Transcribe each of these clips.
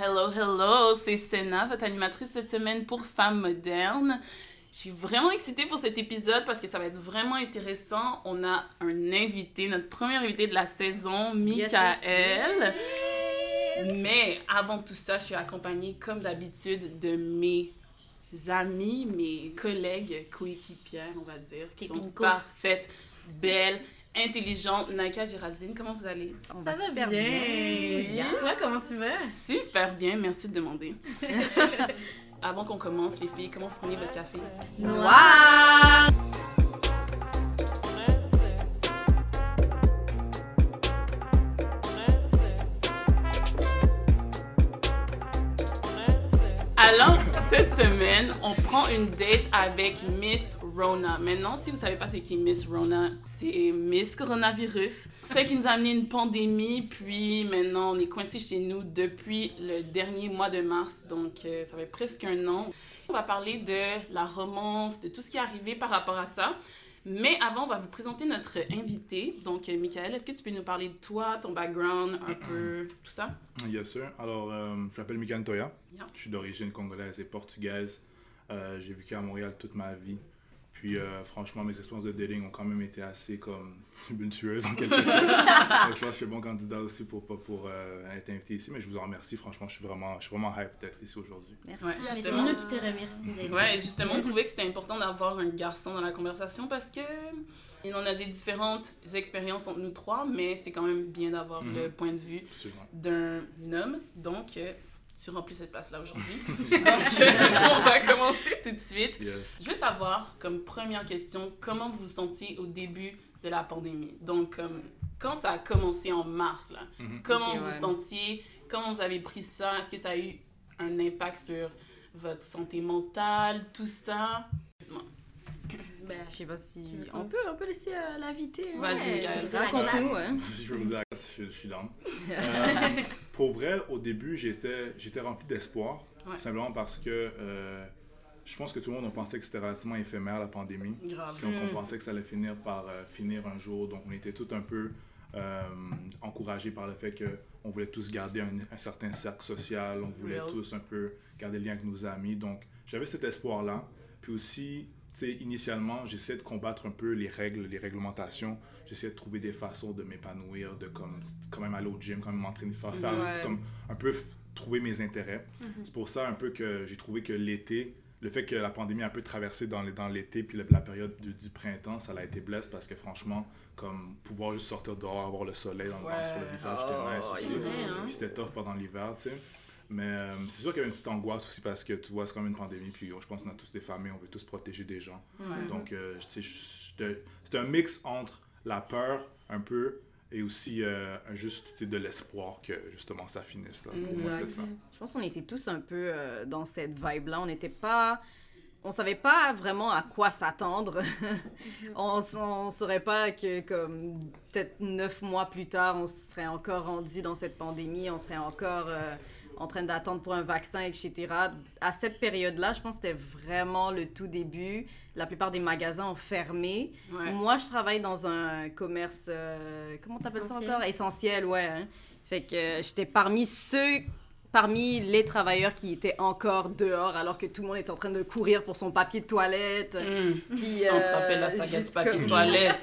Hello, hello, c'est Senna, votre animatrice cette semaine pour Femmes modernes. Je suis vraiment excitée pour cet épisode parce que ça va être vraiment intéressant. On a un invité, notre premier invité de la saison, Michael. Mais avant tout ça, je suis accompagnée comme d'habitude de mes amis, mes collègues, coéquipières, on va dire, qui sont parfaites, belles, intelligentes. Naika Géraldine, comment vous allez? On va, super bien. Toi, comment tu vas? Super bien, merci de demander. Avant qu'on commence, les filles, comment vous prenez votre café? Noir! Semaine, on prend une date avec Miss Rona. Maintenant, si vous savez pas c'est qui Miss Rona, c'est Miss Coronavirus. C'est qui nous a amené une pandémie, puis maintenant on est coincé chez nous depuis le dernier mois de mars, donc euh, ça fait presque un an. On va parler de la romance, de tout ce qui est arrivé par rapport à ça. Mais avant, on va vous présenter notre invité. Donc, euh, Michael, est-ce que tu peux nous parler de toi, ton background, un peu, tout ça? Yes, sir. Alors, euh, je m'appelle Michael Toya. Yeah. Je suis d'origine congolaise et portugaise. Euh, j'ai vécu à Montréal toute ma vie. Puis, euh, franchement, mes expériences de dating ont quand même été assez comme tumultueuses en quelque sorte. Donc, je pense que je suis bon candidat aussi pour, pour, pour euh, être invité ici. Mais je vous en remercie. Franchement, je suis vraiment, je suis vraiment hype d'être ici aujourd'hui. Merci. Ouais, C'est justement. nous qui te remercions d'être Ouais, justement, on trouvait que c'était important d'avoir un garçon dans la conversation parce que il en a des différentes expériences entre nous trois, mais c'est quand même bien d'avoir Mhm. le point de vue d'un homme. Donc, euh, tu remplis cette place-là aujourd'hui. Donc, euh, on va commencer tout de suite. Yes. Je veux savoir, comme première question, comment vous vous sentiez au début de la pandémie? Donc, comme, quand ça a commencé en mars, là, Mhm. comment Ok, vous ouais. sentiez? Comment vous avez pris ça? Est-ce que ça a eu un impact sur votre santé mentale, tout ça? Ben, Je sais pas si. On peut, on peut laisser euh, l'invité. hein. Vas-y, la Raconte-nous, hein. Si je veux vous dire, je, je suis down. Euh, pour vrai, au début, j'étais, j'étais rempli d'espoir. Ouais. Simplement parce que euh, je pense que tout le monde a pensé que c'était relativement éphémère, la pandémie. Grave. Puis on, on Mm. pensait que ça allait finir par euh, finir un jour. Donc, on était tout un peu encouragés par le fait qu'on voulait tous garder un, un certain cercle social. On voulait Real. tous un peu garder le lien avec nos amis. Donc, j'avais cet espoir-là. Puis aussi, sais, initialement, j'essayais de combattre un peu les règles, les réglementations. J'essayais de trouver des façons de m'épanouir, de comme, quand même aller au gym, quand même m'entraîner, faire, faire Ouais. comme un peu trouver mes intérêts. C'est pour ça un peu que j'ai trouvé que l'été, le fait que la pandémie a un peu traversé dans l'été puis la, la période du, du printemps, ça l'a été blesse parce que franchement, comme pouvoir juste sortir dehors, avoir le soleil dans, dans- Ouais. sur le visage, Oh, c'était nice aussi. hein. Puis c'était tough pendant l'hiver, tu sais. Mais euh, c'est sûr qu'il y avait une petite angoisse aussi parce que tu vois, c'est comme une pandémie, puis je pense qu'on a tous des familles, on veut tous protéger des gens. Ouais. Donc, euh, tu sais, j'étais- c'est un mix entre la peur un peu et aussi euh, un juste de l'espoir que justement ça finisse. Là. Pour moi, ça. Je pense qu'on était tous un peu euh, dans cette vibe-là. On n'était pas. On savait pas vraiment à quoi s'attendre. on, on saurait pas que, comme, peut-être neuf mois plus tard, on serait encore rendu dans cette pandémie, on serait encore euh, en train d'attendre pour un vaccin, etc. À cette période-là, je pense que c'était vraiment le tout début. La plupart des magasins ont fermé. Ouais. Moi, je travaille dans un commerce, euh, comment t'appelles ça encore? Essentiel, ouais. hein. Fait que euh, j'étais parmi ceux, parmi les travailleurs qui étaient encore dehors alors que tout le monde est en train de courir pour son papier de toilette. Mm. Puis, On se euh, rappelle la saga du papier de toilette.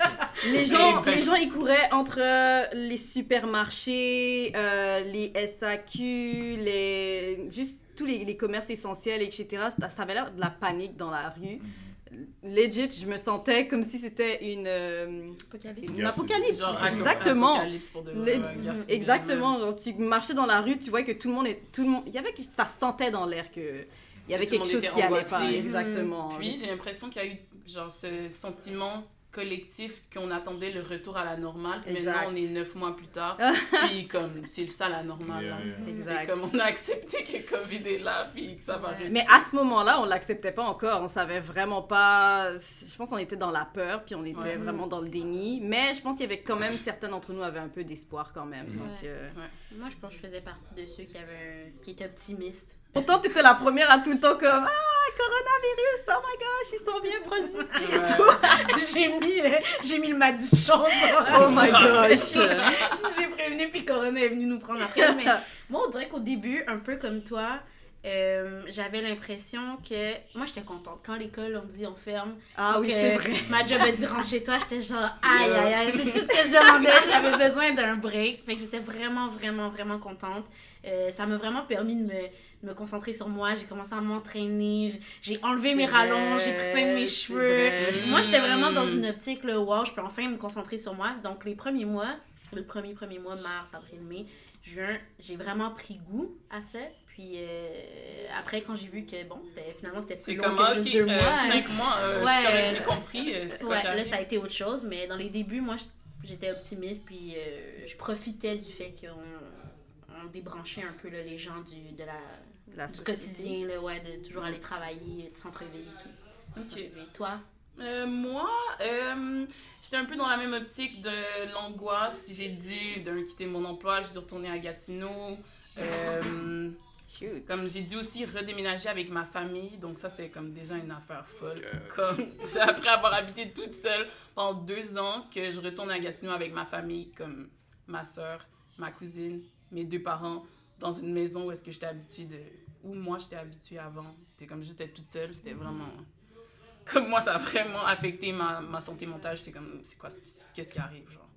Les gens, les gens, ils couraient entre euh, les supermarchés, euh, les SAQ, les, juste tous les, les commerces essentiels, etc. Ça, ça avait l'air de la panique dans la rue. Legit, je me sentais comme si c'était une, euh, Apocalypse. une apocalypse. Genre, exactement. apocalypse pour de civile, Exactement. Genre, tu marchais dans la rue, tu vois que tout le monde est, tout le monde, il y avait que ça sentait dans l'air que il y avait tout quelque chose était qui allait pas. Exactement. Puis j'ai l'impression qu'il y a eu genre ce sentiment collectif qu'on attendait le retour à la normale. Puis Exact. Maintenant, on est neuf mois plus tard. puis comme, c'est ça la normale. Yeah, là. yeah. C'est Exact. comme on a accepté que COVID est là, puis que ça va rester. Mais à ce moment-là, on l'acceptait pas encore. On savait vraiment pas. Je pense qu'on était dans la peur, puis on était Ouais. vraiment dans le déni. Mais je pense qu'il y avait quand même certains d'entre nous avaient un peu d'espoir quand même. Mhm. Donc, Ouais. euh, Moi, je pense que je faisais partie de ceux qui, avaient qui étaient optimistes. Pourtant, t'étais la première à tout le temps comme ah coronavirus, oh my gosh, ils sont bien proches d'ici et tout. j'ai mis, j'ai mis le madichon. Oh my gosh. j'ai prévenu, puis Corona est venu nous prendre après. Mais moi, on dirait qu'au début, un peu comme toi, euh, j'avais l'impression que. Moi, j'étais contente. Quand l'école, on dit on ferme. Ah oui, c'est vrai. Ma job dit rentre chez toi, j'étais genre aïe aïe aïe. C'est tout ce que je demandais. J'avais besoin d'un break. Fait que j'étais vraiment, vraiment, vraiment contente. Euh, ça m'a vraiment permis de me, me concentrer sur moi. J'ai commencé à m'entraîner. J'ai- enlevé mes vrai, rallonges. J'ai pris soin de mes cheveux. vrai. Moi, j'étais vraiment dans Mm. une optique, là, wow, je peux enfin me concentrer sur moi. Donc, les premiers mois, le premier, premier mois, mars, avril, mai, juin, j'ai vraiment pris goût à ça. Puis euh, après, quand j'ai vu que, bon, c'était finalement, c'était plus long que juste deux euh, mois. cinq mois, euh, Ouais. j'ai compris. euh, Ouais, là, ça a été autre chose. Mais dans les débuts, moi, j'étais optimiste. Puis euh, je profitais du fait qu'on on débranchait un peu là, les gens du, de la, La du quotidien, là, ouais, de toujours aller travailler, de centre-ville et tout. Ok. Et toi? Euh, moi, euh, j'étais un peu dans la même optique de l'angoisse. J'ai dû d'un quitter mon emploi, j'ai dû retourner à Gatineau. Euh, Cute. comme j'ai dû aussi redéménager avec ma famille, donc ça c'était comme déjà une affaire folle. Ok. Comme après avoir habité toute seule pendant deux ans que je retourne à Gatineau avec ma famille, comme ma soeur, ma cousine, mes deux parents, dans une maison où est-ce que j'étais habituée de, où moi j'étais habituée avant. C'était comme juste être toute seule, c'était vraiment comme moi, ça a vraiment affecté ma, ma santé mentale. J'étais comme, c'est quoi, qu'est-ce qui arrive, genre?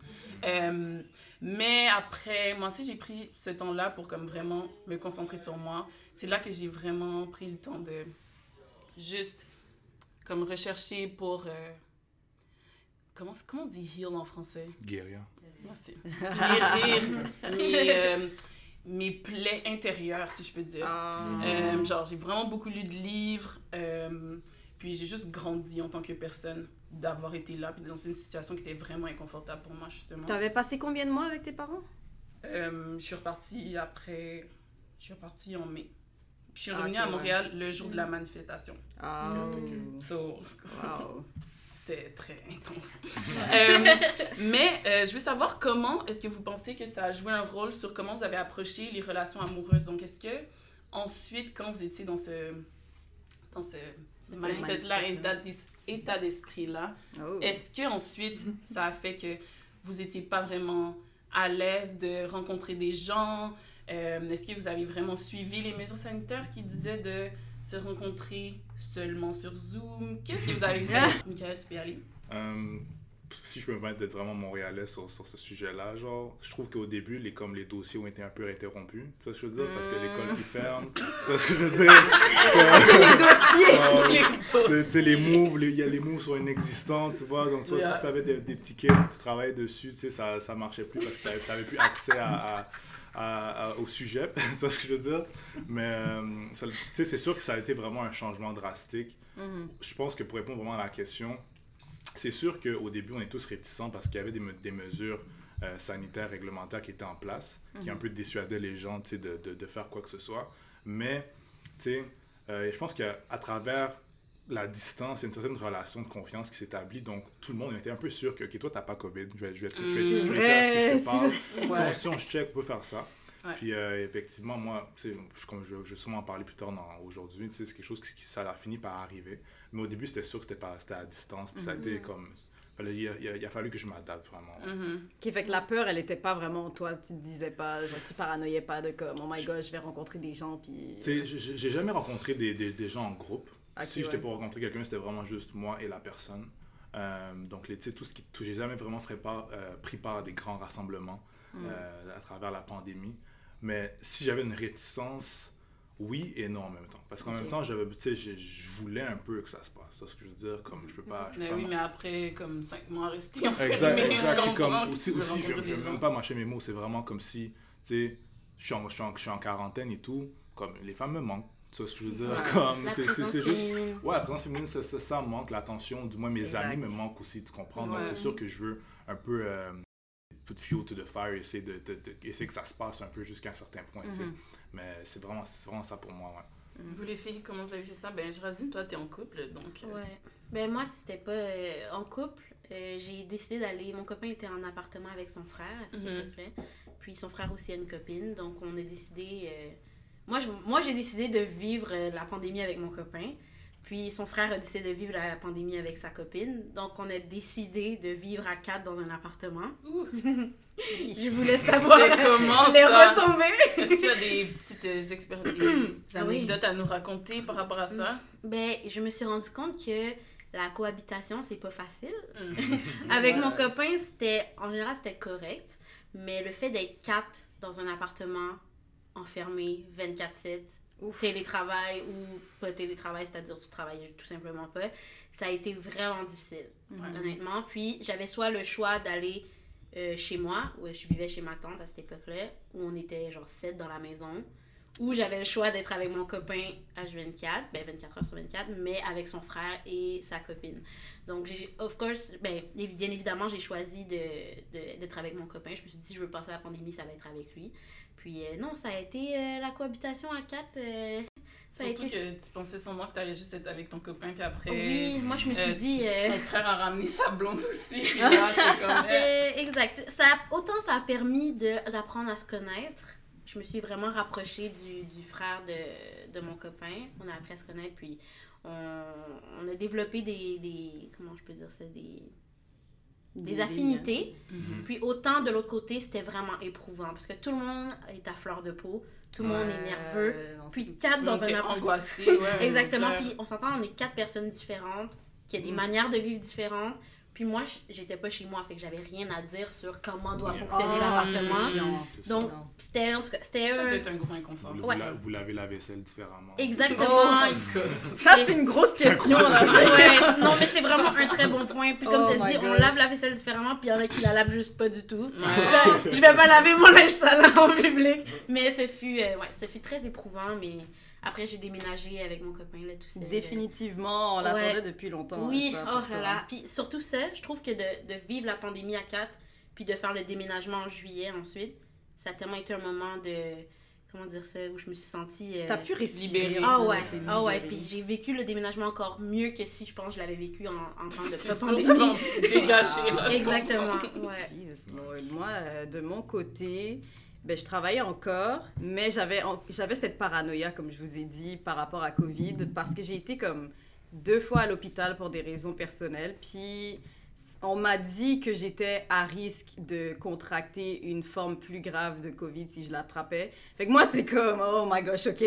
Euh, mais après, moi aussi, j'ai pris ce temps-là pour comme vraiment me concentrer sur moi. C'est là que j'ai vraiment pris le temps de juste comme rechercher pour... euh, comment, comment on dit heal en français? Guérilla. Merci. Guérir mes, euh, mes plaies intérieures, si je peux dire. Ah. Euh, genre, j'ai vraiment beaucoup lu de livres. euh, puis j'ai juste grandi en tant que personne d'avoir été là, puis dans une situation qui était vraiment inconfortable pour moi, justement. T'avais passé combien de mois avec tes parents? Euh, je suis repartie après. Je suis repartie en mai. Puis je suis Ah, revenue à ouais. Montréal le jour de la manifestation. Ah. So, Wow. c'était très intense. Euh, mais euh, je veux savoir comment est-ce que vous pensez que ça a joué un rôle sur comment vous avez approché les relations amoureuses. Donc, est-ce que ensuite, quand vous étiez dans ce, dans ce, mindset-là, état d'esprit-là, Oh. est-ce que ensuite ça a fait que vous n'étiez pas vraiment à l'aise de rencontrer des gens? Euh, Est-ce que vous avez vraiment suivi les mesures sanitaires qui disaient de se rencontrer seulement sur Zoom? Qu'est-ce que vous avez fait? Michael, tu peux y aller. Euh, si je peux me permettre d'être vraiment montréalais sur, sur ce sujet-là, genre, je trouve qu'au début, les, comme les dossiers ont été un peu interrompus, tu sais ce que je veux dire, parce que l'école qui ferme, tu sais ce que je veux dire? Les dossiers. Euh, tu sais, les moves, il y a les moves sont inexistants, tu vois, donc toi, Yeah. tu savais des, des petits cases que tu travaillais dessus, tu sais, ça, ça marchait plus parce que tu n'avais plus accès à, à- à- à- au sujet, tu vois ce que je veux dire? Mais, euh, ça- tu sais, c'est sûr que ça a été vraiment un changement drastique. Mhm. Je pense que pour répondre vraiment à la question, c'est sûr qu'au début, on est tous réticents parce qu'il y avait des, me- des mesures euh, sanitaires, réglementaires qui étaient en place, qui un peu dissuadaient les gens de, de faire quoi que ce soit. Mais, tu sais, euh, je pense qu'à travers la distance, il y a une certaine relation de confiance qui s'établit. Donc, tout le monde était un peu sûr que, OK, toi, t'as pas COVID. Je vais, je vais, te- je vais, Mm. je si je te parle, Ouais. si, on, si on se check, on peut faire ça. Ouais. Puis euh, effectivement, moi, je, comme je, je vais sûrement en parler plus tard aujourd'hui, c'est quelque chose qui, qui- ça a fini par arriver. Mais au début, c'était sûr que c'était à distance. Puis ça a été comme. Il a, il a- il a fallu que je m'adapte vraiment. Mhm. Qui fait que la peur, elle était pas vraiment toi. Tu te disais pas, genre, tu paranoïais pas de comme, oh my god, je vais rencontrer des gens, puis. Tu sais, j'ai- j'ai jamais rencontré des, des, des gens en groupe. Ok, si j'étais ouais. pour rencontrer quelqu'un, c'était vraiment juste moi et la personne. Euh, donc, les, tu sais, tout ce qui. J'ai jamais vraiment fait part, euh, pris part à des grands rassemblements Mm. euh, à travers la pandémie. Mais si j'avais une réticence, oui et non en même temps. Parce qu'en même temps, j'avais, tu sais, je, je voulais un peu que ça se passe. C'est ce que je veux dire? Comme je peux pas. Je peux Mais pas oui, mais après, comme 5 mois restés Exact, je exact. Comprends Comme, que aussi, aussi je ne veux même pas mâcher mes mots. C'est vraiment comme si, tu sais, je suis, en, je, suis en, je suis en quarantaine et tout. Comme les femmes me manquent. Tu vois ce que je veux dire? Ouais. Comme, La c'est, c'est, juste. féminine. Ouais, la présence féminine, ça, ça, ça me manque. L'attention, du moins mes Exact. amis me manquent aussi, tu comprends? Donc c'est sûr que je veux un peu euh, put fuel to the fire, essayer, de, de- de- essayer que ça se passe un peu jusqu'à un certain point, tu sais. Mhm. Mais c'est vraiment, c'est vraiment ça pour moi, ouais. Vous les filles, comment vous avez fait ça? Ben, Géraldine, toi, t'es en couple, donc... euh, Ouais. Ben moi, c'était pas euh, en couple. euh, j'ai décidé d'aller. Mon copain était en appartement avec son frère à cette Mhm. époque-là. Puis son frère aussi a une copine. Donc on a décidé. Moi, je- moi, j'ai décidé de vivre euh, la pandémie avec mon copain. Puis son frère a décidé de vivre la pandémie avec sa copine. Donc on a décidé de vivre à quatre dans un appartement. Je vous laisse savoir comment les ça? retombées. Est-ce qu'il y a des petites euh, expériences, des oui. anecdotes à nous raconter par rapport à ça? Ben, je me suis rendu compte que la cohabitation, c'est pas facile. Mm. Avec Ouais. mon copain, c'était en général c'était correct, mais le fait d'être quatre dans un appartement enfermé 24/7, Ouf. télétravail ou pas télétravail, c'est-à-dire tu travailles tout simplement pas, ça a été vraiment difficile, honnêtement. Puis j'avais soit le choix d'aller euh, chez moi, où je vivais chez ma tante à cette époque-là, où on était genre 7 dans la maison, ou j'avais le choix d'être avec mon copain H24, ben 24 heures sur 24, mais avec son frère et sa copine. Donc, j'ai, of course, ben, bien évidemment, j'ai choisi de, de- d'être avec mon copain. Je me suis dit, je veux passer la pandémie, ça va être avec lui. Puis, euh, non, ça a été euh, la cohabitation à quatre. euh, ça Surtout a été. que tu pensais sûrement que t'allais juste être avec ton copain, puis après... Oui, moi, je me suis dit. Son frère a ramené sa blonde aussi. Puis là, c'est comme... Euh, exact. Ça, autant ça a permis de, d'apprendre à se connaître. Je me suis vraiment rapprochée du, du frère de, de mon copain. On a appris à se connaître, puis on, on a développé des, des. Comment je peux dire ça Des, des affinités. Puis autant de l'autre côté, c'était vraiment éprouvant parce que tout le monde est à fleur de peau, tout le monde est nerveux. Puis Tout quatre dans un appartement. ouais. Exactement. Puis on s'entend, on est quatre personnes différentes, qui a des Mm. manières de vivre différentes. Puis moi, j'étais pas chez moi, fait que j'avais rien à dire sur comment doit Yeah. fonctionner Oh, l'appartement. c'est chiant. C'est ça. Donc, c'était en tout cas, c'était Ça, un- c'est un gros inconfort. Vous, Ouais. la- vous lavez la vaisselle différemment. Exactement. Oh. Ça, c'est une grosse question, là. Ouais, non, mais c'est vraiment un très bon point. Puis comme Oh tu dit, on lave la vaisselle différemment, puis il y en a qui la lavent juste pas du tout. Ouais. je vais pas laver mon linge sale en public. Mais ce fut, euh, ouais, ce fut très éprouvant. Mais après, j'ai déménagé avec mon copain là, tout seul. Définitivement, on l'attendait Ouais. depuis longtemps. Oui, ça, oh là là. Puis surtout ça, je trouve que de, de vivre la pandémie à quatre, puis de faire le déménagement en juillet ensuite, ça a tellement été un moment de. Comment dire ça Où je me suis sentie. euh, T'as pu respirer. Ah ouais, ah ouais, puis j'ai vécu le déménagement encore mieux que si je pense que je l'avais vécu en, en temps de genre, dégagé, là, Exactement, ouais. Jesus Lord. Moi, euh, de mon côté, ben, je travaillais encore, mais j'avais, j'avais cette paranoïa, comme je vous ai dit, par rapport à COVID, parce que j'ai été comme deux fois à l'hôpital pour des raisons personnelles, puis on m'a dit que j'étais à risque de contracter une forme plus grave de COVID si je l'attrapais. Fait que moi, c'est comme, oh my gosh, ok.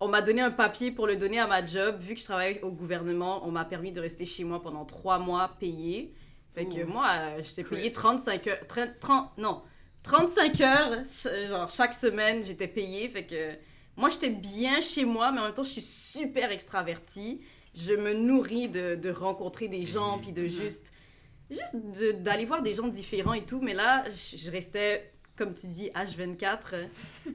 On m'a donné un papier pour le donner à ma job. Vu que je travaille au gouvernement, on m'a permis de rester chez moi pendant trois mois payé. Fait que Ouh. moi, euh, j'étais payée Crazy. 35 heures, 30, 30 non, 35 heures, genre chaque semaine, j'étais payée. Fait que moi, j'étais bien chez moi, mais en même temps, je suis super extravertie. Je me nourris de, de rencontrer des gens, puis de Mhm. juste, juste de- d'aller voir des gens différents et tout. Mais là, je, je restais, comme tu dis, H24, euh,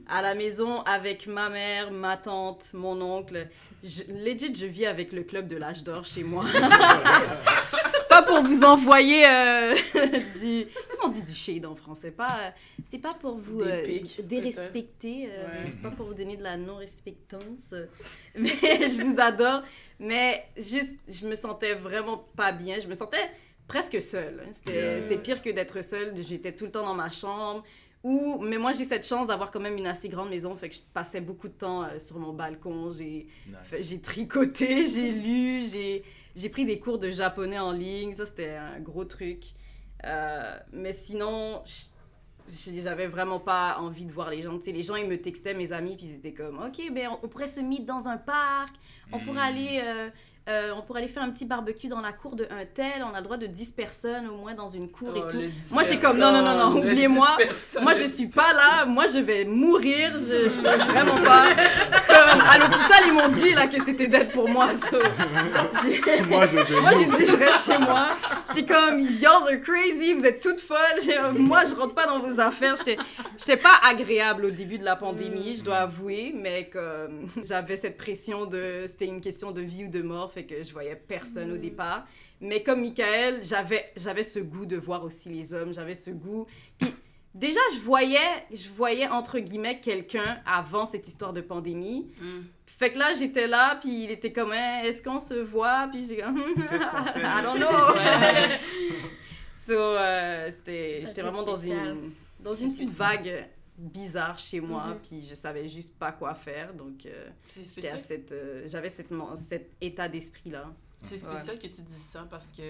à la maison avec ma mère, ma tante, mon oncle. Je, legit, je vis avec le club de l'âge d'or chez moi. pas pour vous envoyer euh, du. Comment on dit du shade en français? Pas, euh, C'est pas pour vous euh, pics, dérespecter, euh, Ouais. pas pour vous donner de la non-respectance. euh, Mais je vous adore. Mais juste, je me sentais vraiment pas bien. Je me sentais presque seule. hein. C'était pire que d'être seule. J'étais tout le temps dans ma chambre. Ou, mais moi, j'ai cette chance d'avoir quand même une assez grande maison. Fait que je passais beaucoup de temps euh, sur mon balcon. J'ai Nice. tricoté, j'ai lu, j'ai j'ai pris des cours de japonais en ligne. Ça, c'était un gros truc. Euh, mais sinon, j'avais vraiment pas envie de voir les gens. Tu sais, les gens, ils me textaient, mes amis, puis ils étaient comme, OK, ben, on, pourrait se meet dans un parc. On pourrait aller... euh, euh, on pourrait aller faire un petit barbecue dans la cour de un tel, on a le droit de 10 personnes au moins dans une cour Oh, et tout. le 10 Moi, j'ai comme, non, non, non, non, oubliez-moi. 10 personnes, Moi, je 10 suis pas là. Moi, je vais mourir. Je, je peux vraiment pas. Comme, à l'hôpital, ils m'ont dit là que c'était d'être pour moi. so, Moi, je vais moi, j'ai dit, je reste chez moi. J'étais comme, y'all are crazy, vous êtes toutes folles. Moi, je rentre pas dans vos affaires. J'étais j'étais pas agréable au début de la pandémie, je dois avouer, mais comme j'avais cette pression de. C'était une question de vie ou de mort, fait que je voyais personne au départ. Mais comme Michael, j'avais j'avais ce goût de voir aussi les hommes, j'avais ce goût. Puis déjà, je voyais, je voyais entre guillemets quelqu'un avant cette histoire de pandémie. Mm. Fait que là, j'étais là, puis il était comme, Hein, est-ce qu'on se voit? Puis qu'on fait? I don't know. So, euh, c'était, j'étais vraiment dans une, dans une vague bizarre chez moi, Mhm. puis je savais juste pas quoi faire. Donc, euh, cette, euh, j'avais cette, cet état d'esprit-là. c'est spécial que tu dises ça parce que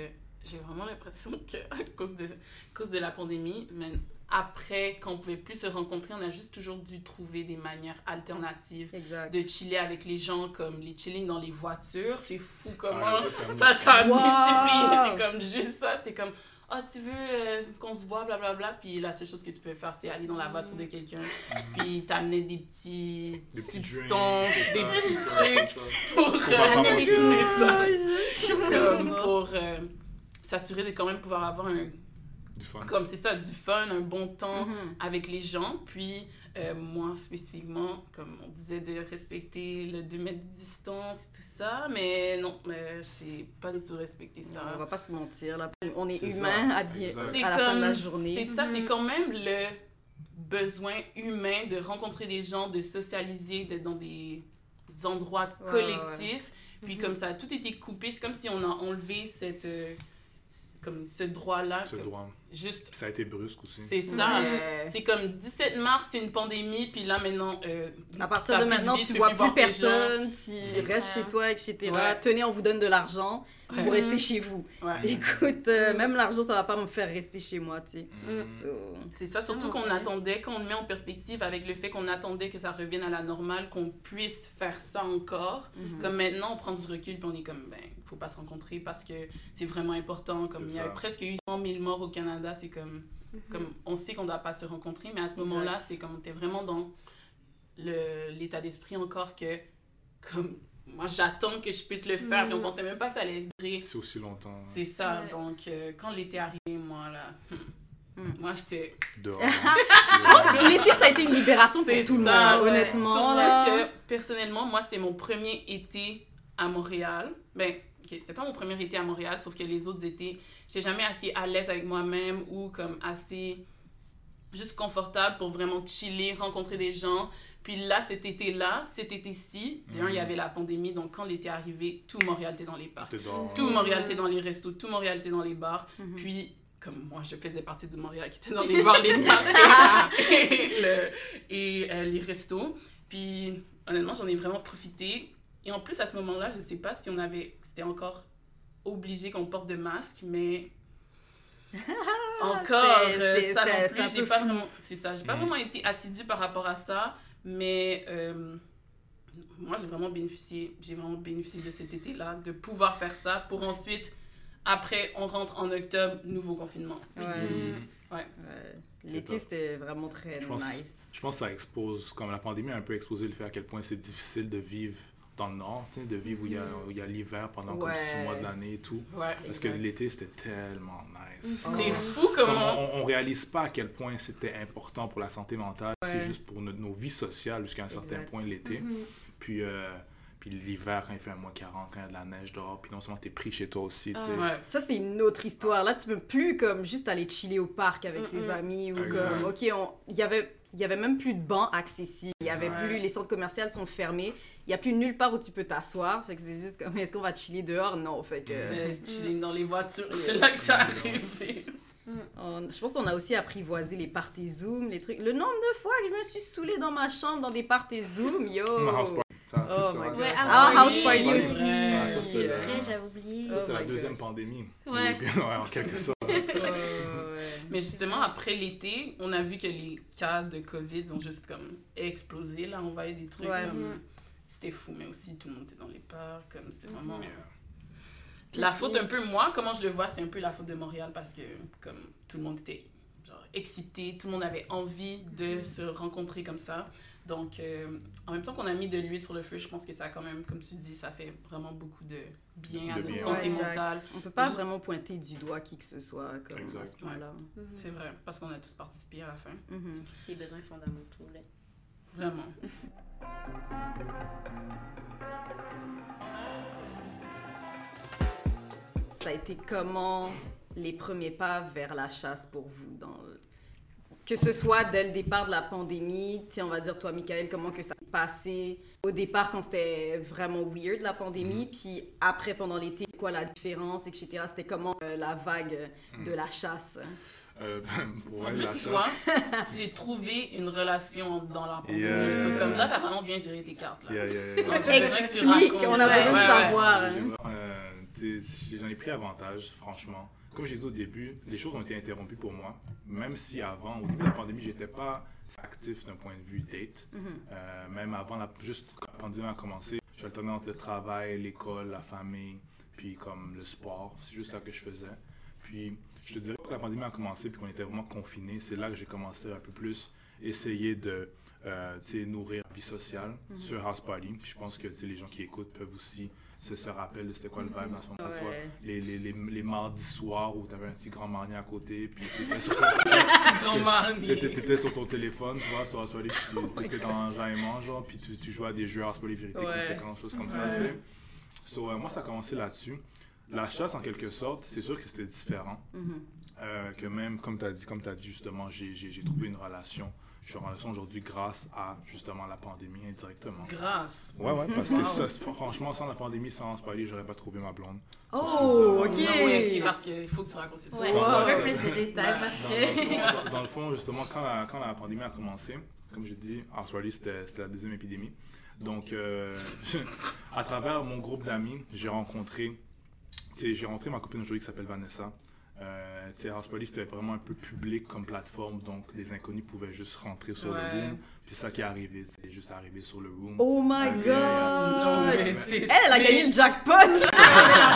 j'ai vraiment l'impression qu'à cause de, à cause de la pandémie, mais après, quand on pouvait plus se rencontrer, on a juste toujours dû trouver des manières alternatives Exact. de chiller avec les gens, comme les chilling dans les voitures. C'est fou comment Ouais, ça, ça, ça a Wow! multiplié. C'est comme juste ça. C'est comme, ah, tu veux euh, qu'on se voit, blablabla. Puis la seule chose que tu peux faire, c'est aller dans la voiture de quelqu'un. Puis t'amener des petits Des petits substances, drinks, des petits trucs pour, pas euh, ça. Comme pour euh, s'assurer de quand même pouvoir avoir un, Du fun. comme c'est ça, du fun, un bon temps Mhm. avec les gens. Puis, euh, moi spécifiquement, comme on disait, de respecter le 2 mètres de distance et tout ça. Mais non, euh, j'ai pas du tout respecté ça. On va pas se mentir, là. On est, humain ça. à, à la fin de la journée. C'est ça, c'est Mhm. quand même le besoin humain de rencontrer des gens, de socialiser, d'être dans des endroits Ouais, collectifs. Puis Mhm. comme ça a tout été coupé, c'est comme si on a enlevé cette, euh, comme ce droit-là. Ce comme droit. Juste, ça a été brusque aussi. c'est ça. Ouais. C'est comme 17 mars, c'est une pandémie, puis là maintenant. euh, À partir de maintenant, vie, tu peux vois plus personne, tu restes chez toi, etc. Ouais. Tenez, on vous donne de l'argent, vous Ouais. restez chez vous. Ouais. Écoute, euh, même l'argent, ça va pas me faire rester chez moi, tu sais. So, C'est ça, surtout Ah, qu'on ouais. attendait, quand on le met en perspective avec le fait qu'on attendait que ça revienne à la normale, qu'on puisse faire ça encore. mhm. Comme maintenant, on prend du recul puis on est comme, ben, faut pas se rencontrer parce que c'est vraiment important. Comme C'est il y a presque eu 100 000 morts au Canada, c'est comme, comme on sait qu'on doit pas se rencontrer, mais à ce moment-là, c'était comme, on était vraiment dans le- l'état d'esprit encore que, comme, moi j'attends que je puisse le faire, puis on Mhm. pensait même pas que ça allait durer. C'est aussi longtemps. C'est ça, Ouais. donc euh, quand l'été arrivé, moi là, hmm, Hmm. moi j'étais Dehors. Je pense que l'été, ça a été une libération pour C'est tout le ça, monde, ouais. honnêtement. Surtout là. que, personnellement, moi, c'était mon premier été à Montréal. Ben, ok, c'était pas mon premier été à Montréal, sauf que les autres étés, j'étais jamais assez à l'aise avec moi-même ou comme assez juste confortable pour vraiment chiller, rencontrer des gens. Puis là, cet été-là, cet été-ci, d'ailleurs, il y Mhm. avait la pandémie, donc quand l'été arrivé, tout Montréal était dans les parcs. Dehors. Tout Montréal était dans les restos, tout Montréal était dans les bars. Mhm. Puis, comme moi, je faisais partie du Montréal qui était dans les bars, les bars et, et le- et, euh, les restos. Puis, honnêtement, j'en ai vraiment profité. Et en plus, à ce moment-là, je sais pas si on avait, c'était encore obligé qu'on porte de masque, mais encore, c'était- euh, c'était- ça non plus, j'ai pas fou. vraiment, c'est ça, j'ai pas Mhm. vraiment été assidue par rapport à ça, mais euh, moi, j'ai vraiment bénéficié, j'ai vraiment bénéficié de cet été-là, de pouvoir faire ça pour ensuite, après, on rentre en octobre, nouveau confinement. Ouais. Mhm. Ouais. L'été, c'était vraiment très Je pense- nice. Je pense que ça expose, comme la pandémie a un peu exposé le fait à quel point c'est difficile de vivre dans le nord, de vivre où il y a, où il y a l'hiver pendant comme six mois de l'année et tout. Ouais. Parce que l'été, c'était tellement nice. C'est Oh. fou Comme comment... on, on réalise pas à quel point c'était important pour la santé mentale. C'est juste pour nos, nos vies sociales jusqu'à un certain point l'été. Mhm. Puis, euh, puis l'hiver, quand il fait un moins 40, quand il y a de la neige dehors, puis non seulement t'es pris chez toi aussi, tu sais. Ouais. Ça, c'est une autre histoire. Là, tu peux plus comme juste aller chiller au parc avec tes amis ou Exact. comme, ok, on... il y avait, il y avait même plus de bancs accessibles. Il y avait plus, les centres commerciaux sont fermés. Il y a plus nulle part où tu peux t'asseoir. Fait que c'est juste comme, est-ce qu'on va chiller dehors? Non, fait que. Euh, chilling dans les voitures, c'est là que ça arrive. On- je pense qu'on a aussi apprivoisé les parties Zoom, les trucs. Le nombre de fois que je me suis saoulée dans ma chambre dans des parties Zoom, yo! Non, House Party, ça, Oh my ça, God. Ouais, Ah, House Party aussi! vrai. Ah, ça, c'était j'avais oublié. Ça, c'était Oh la deuxième gosh. pandémie. Ouais. ouais, en quelque sorte. Mais justement, après l'été, on a vu que les cas de COVID ont juste comme explosé. Là, on voyait des trucs Ouais. comme... Mhm. C'était fou, mais aussi tout le monde était dans les parcs. Comme c'était vraiment... Yeah. La faute un peu, moi, comment je le vois, c'est un peu la faute de Montréal parce que comme tout le monde était excité, tout le monde avait envie de se rencontrer comme ça. Donc, euh, en même temps qu'on a mis de l'huile sur le feu, je pense que ça a quand même, comme tu dis, ça fait vraiment beaucoup de bien à De notre bien. santé Ouais, mentale. On peut pas vraiment pointer du doigt qui que ce soit comme à ce point-là. Mhm. C'est vrai, parce qu'on a tous participé à la fin. Mhm. Les besoins fondamentaux, là. Vraiment. Ça a été comment les premiers pas vers la chasse pour vous dans le- que ce soit dès le départ de la pandémie, sais, on va dire toi Michael, comment que ça s'est passé au départ quand c'était vraiment weird la pandémie, puis après pendant l'été, quoi la différence, etc. C'était comment euh, la vague de la chasse? Euh, pour En plus, toi, tu t'es trouvé une relation dans la pandémie. Yeah. So, comme là, t'as vraiment bien géré tes cartes. Là. Yeah, yeah, yeah. Donc, que tu Explique, on a Ouais, besoin de ouais, ouais. savoir. Euh, J'en ai pris avantage, franchement. Comme j'ai dit au début, les choses ont été interrompues pour moi. Même si avant, au début de la pandémie, j'étais pas actif d'un point de vue date. Mhm. Euh, même avant, la, juste quand la pandémie a commencé, j'alternais entre le travail, l'école, la famille, puis comme le sport. C'est juste ça que je faisais. Puis je te dirais que la pandémie a commencé, puis qu'on était vraiment confinés, c'est là que j'ai commencé un peu plus essayer de euh, nourrir la vie sociale sur House Party. Puis je pense que les gens qui écoutent peuvent aussi se, se rappeler de c'était quoi le vibe à ce vois, Ouais. Les, les, les, les mardis soirs où tu avais un petit grand marnier à côté, puis sur. T'étais t'étais sur ton téléphone, tu vois, sur puis tu étais dans un aimant, genre, puis tu, tu jouais à des jeux Party vérité, Ouais. conséquences, choses comme ça, tu sais. So, euh, moi, ça a commencé là-dessus. La chasse, en quelque sorte, c'est sûr que c'était différent. Mhm. Euh, que même, comme tu as dit, comme tu dit justement, j'ai trouvé une relation. Je suis en relation aujourd'hui grâce à, justement, la pandémie indirectement. Grâce? Ouais, ouais, parce que Wow. ça, franchement, sans la pandémie, sans Party, j'aurais pas trouvé ma blonde. Oh, ok. Non, oui, ok, parce qu'il faut que tu racontes cette Ouais, histoire. un Ouais. peu plus de détails parce Dans, que. dans- dans- dans le fond, justement, quand la, quand la pandémie a commencé, comme je dis, House Party, c'était la deuxième épidémie. Donc, euh, à travers mon groupe d'amis, j'ai rencontré, tu sais, j'ai rencontré ma copine aujourd'hui qui s'appelle Vanessa. Euh, tu sais, House Party, c'était vraiment un peu public comme plateforme, donc les inconnus pouvaient juste rentrer sur Ouais. le room. Puis c'est ça qui est arrivé, c'est juste arrivé sur le room. Oh my Ok. Non, mais god. Elle, elle a gagné le jackpot. Elle est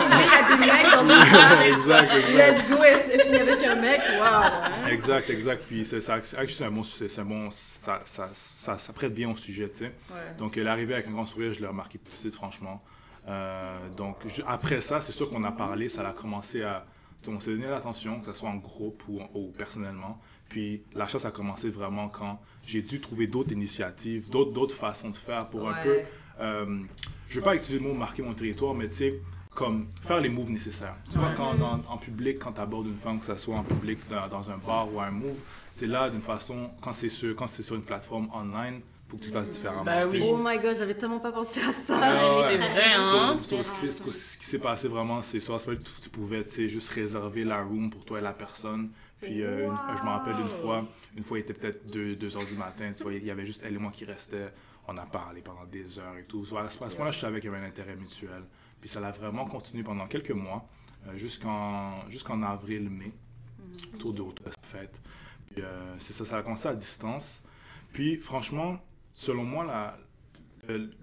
arrivée, il y a des mecs dans une classe. exact, exact. Let's go, elle s'est finie avec un mec. Wow. Exact, exact. Puis c'est ça, c'est un bon, c'est c'est un bon, ça, ça, ça, ça prête bien au sujet, tu sais. Ouais. Donc, elle est arrivée avec un grand sourire, je l'ai remarqué tout de suite, franchement. Euh, donc, je- après ça, c'est sûr qu'on a parlé, ça a commencé à. On s'est donné l'attention, que ce soit en groupe ou, ou personnellement. Puis, la chasse a commencé vraiment quand j'ai dû trouver d'autres initiatives, d'autres façons de faire pour un peu. euh, je ne vais pas utiliser le mot marquer mon territoire, mais tu sais, comme faire les moves nécessaires. Tu vois, quand dans- en public, quand tu abordes une femme, que ce soit en public, dans, dans un bar ou un move, c'est là, d'une façon, quand c'est sur, quand c'est sur une plateforme online, faut que tu fasses différemment. Ben sais. oui. Oh my god, j'avais tellement pas pensé à ça. Ah ouais. C'est vrai, hein? So- so, ce qui s'est- ce qui s'est passé vraiment, c'est sur Aspect, tu, tu pouvais tu sais, juste réserver la room pour toi et la personne. Puis euh, une- je me rappelle d'une fois, une fois il était peut-être 2 heures du matin, tu vois, il y avait juste elle et moi qui restaient. On a parlé pendant des heures et tout. So, à ce moment-là, je savais qu'il y avait un intérêt mutuel. Puis ça l'a vraiment continué pendant quelques mois, euh, jusqu'en avril-mai, autour de, sa fête. Puis euh, c'est ça, ça a commencé à distance. Puis franchement, selon moi, la,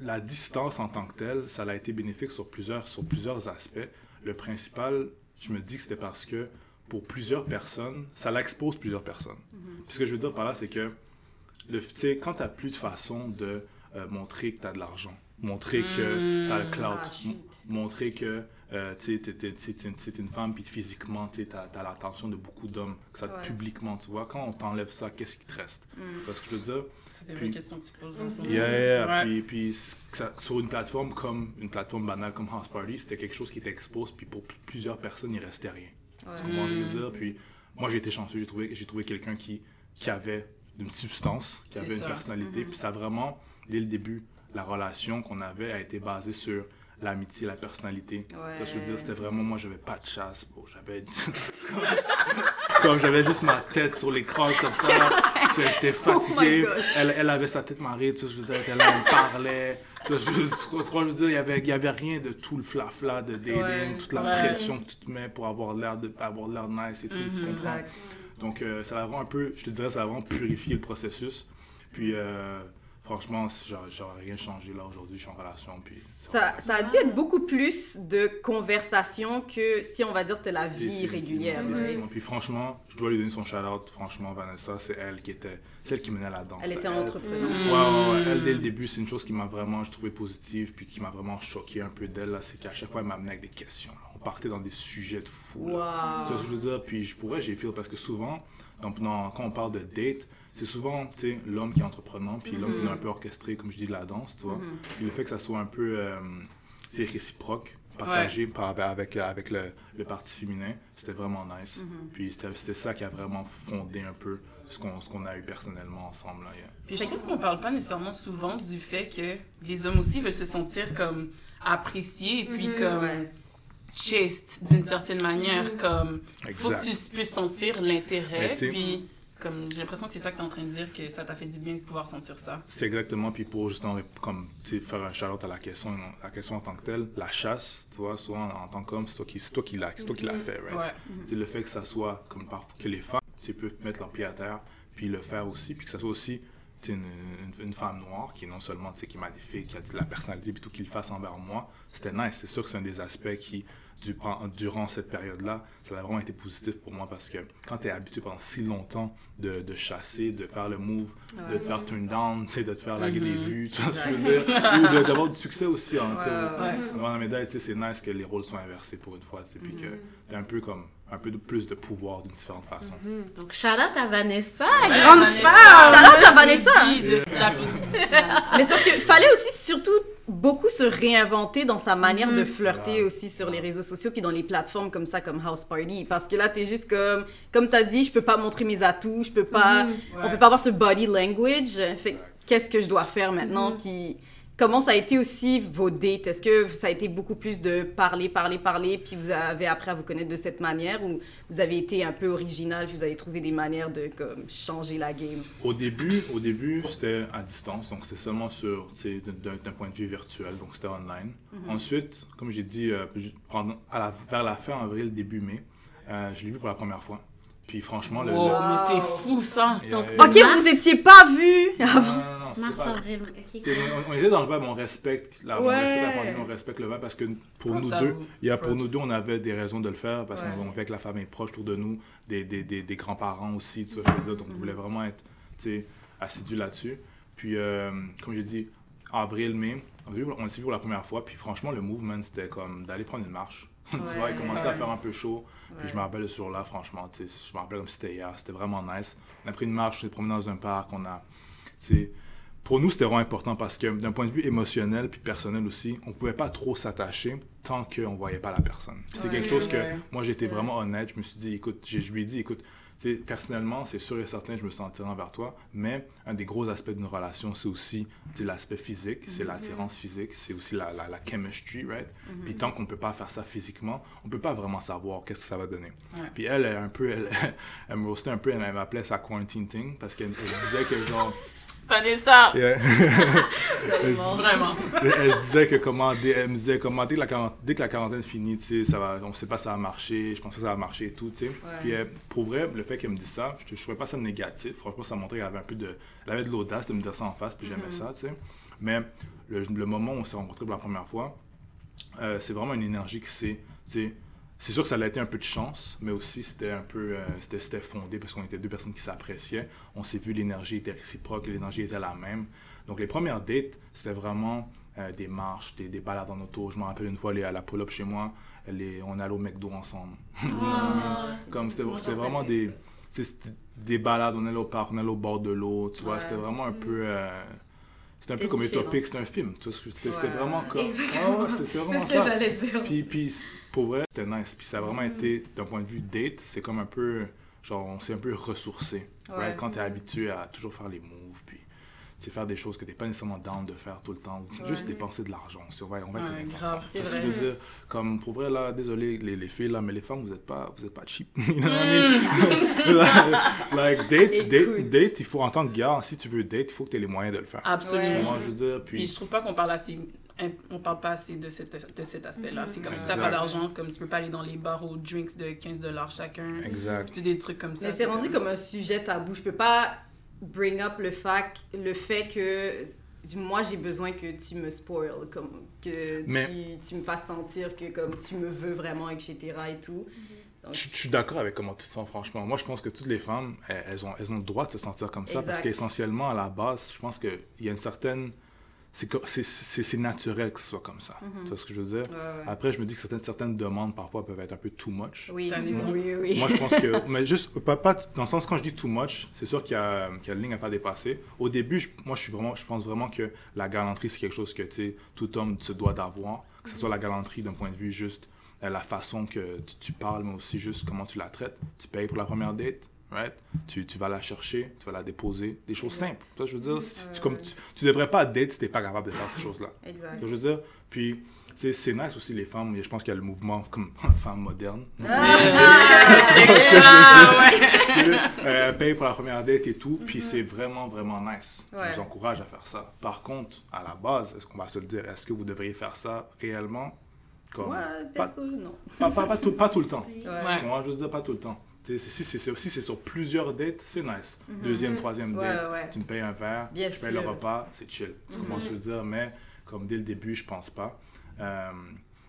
la distance en tant que telle, ça a été bénéfique sur plusieurs, sur plusieurs aspects. Le principal, je me dis que c'était parce que pour plusieurs personnes, ça l'expose plusieurs personnes. Puis ce que je veux dire par là, c'est que le, quand tu n'as plus de façon de euh, montrer que tu as de l'argent, montrer que tu as le clout, Ah, montrer que euh, tu t'es une femme, puis physiquement, tu as, l'attention de beaucoup d'hommes, que ça Ouais. publiquement, tu vois, quand on t'enlève ça, qu'est-ce qui te reste? Mm. Tu vois ce que je veux dire? C'était une question que tu poses en ce moment. Yeah, yeah, Ouais. Puis, puis c- ça- sur une plateforme comme une plateforme banale comme House Party, c'était quelque chose qui était exposé, puis pour plusieurs personnes, il restait rien. Tu Ouais. comprends ce que je Mm. veux dire? Puis moi, j'ai été chanceux, j'ai trouvé, j'ai trouvé quelqu'un qui, qui avait une substance, qui avait ça. une personnalité, Mhm. puis ça vraiment, dès le début, la relation qu'on avait a été basée sur l'amitié, la personnalité. Ouais. Parce que je veux dire, c'était vraiment, moi, j'avais pas de chasse, bro. J'avais. comme j'avais juste ma tête sur l'écran comme ça. J'étais fatigué. Oh gosh. elle, elle avait sa tête marée, tu sais, je veux dire, elle elle parlait. Tu sais, je, veux dire, il y avait, il y avait rien de tout le flafla de dating, Ouais. toute la Ouais. pression que tu te mets pour avoir l'air de avoir l'air nice et tout, tu Mhm. comprends? Exact. Donc, euh, ça a vraiment un peu, je te dirais, ça a vraiment purifié le processus. Puis, euh, franchement, j'aurais rien changé là aujourd'hui, je suis en relation. Puis, Ça, ça a dû être beaucoup plus de conversation que si on va dire c'était la vie régulière. Puis franchement, je dois lui donner son shout-out. Franchement, Vanessa, c'est elle qui était, celle qui menait la danse. Elle était Elle- entrepreneur. Ouais, ouais, ouais. Elle, dès le début, c'est une chose qui m'a vraiment, je trouvais positive, puis qui m'a vraiment choqué un peu d'elle. C'est qu'à chaque fois, elle m'amenait avec des questions, là. On partait dans des sujets de fou, là. Tu vois Wow. ce que je veux dire? Puis je pourrais, j'ai fait parce que souvent, dans- dans- quand on parle de date, c'est souvent, tu sais, l'homme qui est entreprenant, puis l'homme qui est un peu orchestré, comme je dis, de la danse, tu vois. Mhm. Puis le fait que ça soit un peu, euh, c'est réciproque, partagé par, avec, avec le, le parti féminin, c'était vraiment nice. Mhm. Puis c'était c'était ça qui a vraiment fondé un peu ce qu'on ce qu'on a eu personnellement ensemble. Là, yeah. Puis je trouve qu'on parle pas nécessairement souvent du fait que les hommes aussi veulent se sentir comme appréciés et puis Mhm. comme chaste d'une certaine manière. Comme, faut que tu puisses sentir l'intérêt. Puis, comme, j'ai l'impression que c'est ça que tu es en train de dire, que ça t'a fait du bien de pouvoir sentir ça. C'est exactement, puis pour justement comme, faire un shout à la question, la question en tant que telle, la chasse, tu vois, souvent en tant qu'homme, c'est toi qui, c'est toi qui l'as, c'est toi qui l'as fait, right? Ouais. Tu sais, le fait que ça soit comme parfois que les femmes peuvent mettre leurs pieds à terre puis le faire aussi puis que ça soit aussi une, une, une femme noire qui est non seulement qui est magnifique qui a de la personnalité puis tout qu'il fasse envers moi c'était nice c'est sûr que c'est un des aspects qui du- durant cette période là ça a vraiment été positif pour moi parce que quand tu es habitué pendant si longtemps de, de chasser de faire le move de te faire turn down tu sais, de te faire laguer des vues tu vois ce que je veux dire ou d'avoir du succès aussi hein, tu Ouais, Devant la médaille, tu sais, c'est nice que les rôles soient inversés pour une fois, tu sais, puis que t'as un peu comme un peu de plus de pouvoir d'une différente façon. Donc, shout out à Vanessa, Ouais, grande Vanessa. femme! À Vanessa. De- je l'applaudis d'ici, Vanessa. Mais c'est parce qu'il fallait aussi surtout beaucoup se réinventer dans sa manière de flirter Ouais. aussi sur les réseaux sociaux puis dans les plateformes comme ça comme House Party parce que là t'es juste comme comme t'as dit je peux pas montrer mes atouts je peux pas Mhm. on Ouais. peut pas avoir ce body language fait que qu'est-ce que je dois faire maintenant? Mhm. puis comment ça a été aussi vos dates? Est-ce que ça a été beaucoup plus de parler parler parler puis vous avez appris à vous connaître de cette manière ou vous avez été un peu original puis vous avez trouvé des manières de comme changer la game? Au début, au début c'était à distance, donc c'était seulement sur, d'un point de vue virtuel, donc c'était online. Ensuite, comme j'ai dit, euh, ju- pendant, à la- vers la fin avril, début mai, euh, je l'ai vu pour la première fois. Puis franchement, le... Wow, le- mais c'est fou ça. et, Donc, euh, ok Mars. vous étiez pas vus non, non, non, c'était Mars, pas- avril, on, on était dans le vibe, on respecte la, on respecte la pandémie, on respecte le vibe parce que pour Comme nous ça, deux, vous- il y a, pour nous deux, on avait des raisons de le faire parce Ouais. qu'on vivait avec la famille proche autour de nous, des, des, des, des grands-parents aussi, tu vois, je veux dire, donc on voulait vraiment être tu sais, assidus là-dessus. Puis, euh, comme j'ai dit, avril, mai, on s'est vu- pour la première fois, puis franchement, le mouvement, c'était comme d'aller prendre une marche. tu vois, il commençait à faire un peu chaud. Puis je me rappelle ce jour-là, franchement, tu sais, je me rappelle comme si c'était hier, c'était vraiment nice. On a pris une marche, on s'est promené dans un parc, on a, tu sais, pour nous, c'était vraiment important parce que d'un point de vue émotionnel puis personnel aussi, on pouvait pas trop s'attacher tant qu'on voyait pas la personne. C'est Ouais, quelque chose que moi, j'étais vraiment honnête. Je me suis dit, écoute, j'ai- je lui ai dit, écoute, personnellement, c'est sûr et certain, je me sens attirant vers toi, mais un des gros aspects d'une relation, c'est aussi l'aspect physique, c'est l'attirance physique, c'est aussi la, la, la chemistry, right? Puis tant qu'on peut pas faire ça physiquement, on peut pas vraiment savoir qu'est-ce que ça va donner. Ouais. Puis elle, elle, un peu, elle, elle me roastait un peu, elle m'appelait sa quarantine thing, parce qu'elle elle disait que genre... Vanessa, Yeah. Tellement. vraiment. elle se disait que comment, elle me disait comment dès que la quarantaine, dès que la quarantaine finit, tu sais, ça va, on sait pas si ça va marcher, je pense que ça va marcher et tout, tu sais. Puis euh, pour vrai, le fait qu'elle me dise ça, je, je trouvais pas ça négatif. Franchement, ça montrait qu'elle avait un peu de, elle avait de l'audace de me dire ça en face, puis j'aimais ça, tu sais. Mais le, le moment où on s'est rencontrés pour la première fois, euh, c'est vraiment une énergie qui s'est, c'est sûr que ça a été un peu de chance, mais aussi c'était un peu, euh, c'était, fondé parce qu'on était deux personnes qui s'appréciaient. On s'est vu, l'énergie était réciproque, l'énergie était la même. Donc les premières dates, c'était vraiment euh, des marches, des, des balades en auto. Je me rappelle une fois, aller à la pull-up chez moi, les, on allait au McDo ensemble. Comme c'était, vraiment des, des balades, on allait au parc, on allait au bord de l'eau, tu vois, Ouais. c'était vraiment un peu... euh, c'était un peu comme différent. Utopic, c'était un film. tu vois ce que- C'était, c'était Ouais. vraiment comme... Exactement. Ouais, ouais, C'est vraiment ce que ça. j'allais dire. Puis, puis pour vrai, c'était nice. Puis ça a vraiment été, d'un point de vue date, c'est comme un peu, genre, on s'est un peu ressourcé. Ouais. right? Quand t'es habitué à toujours faire les moves, puis tu sais, faire des choses que t'es pas nécessairement down de faire tout le temps, ou juste Ouais. dépenser de l'argent. On va, on va être Ouais, honnête grave, c'est Tu que je veux dire, comme pour vrai, là, désolé, les, les filles, là, mais les femmes, vous êtes pas, vous êtes pas cheap. You know what I mean? like, date, date, date, il faut, en tant que gars, si tu veux date, il faut que tu aies les moyens de le faire. Absolument. Tu moi, je veux dire, Puis puis... je trouve pas qu'on parle assez on parle pas assez de, cette, de cet aspect-là. C'est comme si t'as Exact. pas d'argent, comme tu peux pas aller dans les bars aux drinks de 15 dollars chacun. Exact. Tu des trucs comme ça. Mais c'est rendu comme un sujet tabou. Je peux pas bring up le fait, le fait que moi j'ai besoin que tu me spoil, comme que Mais- tu, tu me fasses sentir que comme tu me veux vraiment, etc. et tout. Donc, Je, je suis d'accord avec comment tu te sens, franchement. Moi, je pense que toutes les femmes, elles, elles ont, elles ont le droit de se sentir comme ça parce qu'essentiellement, à la base, je pense qu'il y a une certaine. C'est naturel que ce soit comme ça. Tu vois ce que je veux dire? ouais, ouais. Après, je me dis que certaines, certaines demandes, parfois, peuvent être un peu too much. Oui, un oui, exemple? oui, oui. Moi, je pense que. Mais juste, pas, pas dans le sens, quand je dis too much, c'est sûr qu'il y, a qu'il y a une ligne à faire dépasser. Au début, je- moi, je, suis vraiment, je pense vraiment que la galanterie, c'est quelque chose que tu sais, tout homme se doit d'avoir. Que ce soit la galanterie d'un point de vue juste euh, la façon que tu, tu parles, mais aussi juste comment tu la traites. Tu payes pour la première date, right? Tu, tu vas la chercher, tu vas la déposer, des choses simples. Ça, je veux dire, si tu, comme, tu, tu devrais pas date si t'es pas capable de faire ces choses-là. Exact. Je veux dire, puis, tu c'est nice aussi les femmes, je pense qu'il y a le mouvement comme femme moderne. Ça, ouais. Tu euh, paye pour la première date et tout, puis c'est vraiment, vraiment nice. Ouais. Je vous encourage à faire ça. Par contre, à la base, est-ce qu'on va se le dire, est-ce que vous devriez faire ça réellement? Comme, pas, non. pas, pas, pas tout, pas tout le temps. Ouais. Ouais. Moi, je veux dire, pas tout le temps. Tu Si c'est sur plusieurs dates, c'est nice. Deuxième, troisième date, ouais. tu me payes un verre, Bien je paye le repas, c'est chill. Tu comprends ce que je veux dire? Mais comme dès le début, je pense pas. Euh,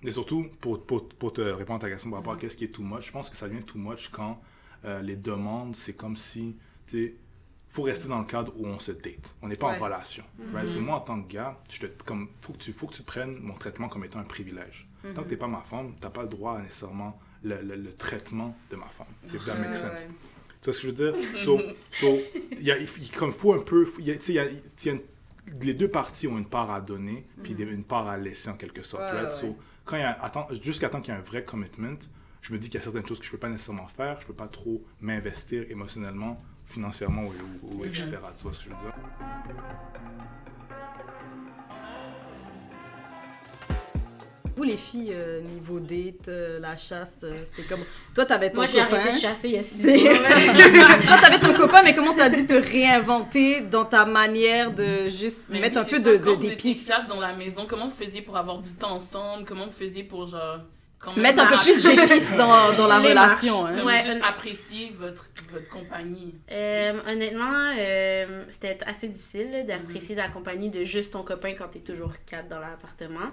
et surtout, pour, pour, pour te répondre à ta question par rapport à qu'est-ce qui est too much, je pense que ça devient too much quand euh, les demandes, c'est comme si, tu sais, faut rester dans le cadre où on se date. On n'est pas Ouais. en relation. right? So, moi, en tant que gars, je te, comme, faut, que tu, faut que tu prennes mon traitement comme étant un privilège. Tant que tu n'es pas ma femme, tu n'as pas le droit à nécessairement le, le- le traitement de ma femme. If that makes sense. ouais. Tu vois ce que je veux dire? So, so, il y a, il- comme faut un peu, y a- y a- y a une- les deux parties ont une part à donner, puis des- une part à laisser en quelque sorte. Ouais, right? ouais. So, quand il y a, attends, jusqu'à temps qu'il y a un vrai commitment, je me dis qu'il y a certaines choses que je peux pas nécessairement faire, je peux pas trop m'investir émotionnellement, financièrement ou, ou- ou etc. Tu vois ce que je veux dire? Vous, les filles, euh, niveau date, euh, la chasse, euh, c'était comme. Toi, t'avais ton Moi, j'ai copain. arrêté de chasser il y a six. Toi, t'avais ton copain, mais comment t'as dû te réinventer dans ta manière de juste Mais mettre oui, un peu ça, de, d'épices? dans la maison, comment vous faisiez pour avoir du temps ensemble? Comment vous faisiez pour, genre... quand même Mettre un peu plus d'épices dans, dans la Les relation. Hein. Comme Ouais, juste apprécier votre, votre compagnie. Euh, honnêtement, euh, c'était assez difficile d'apprécier la compagnie de juste ton copain quand t'es toujours quatre dans l'appartement.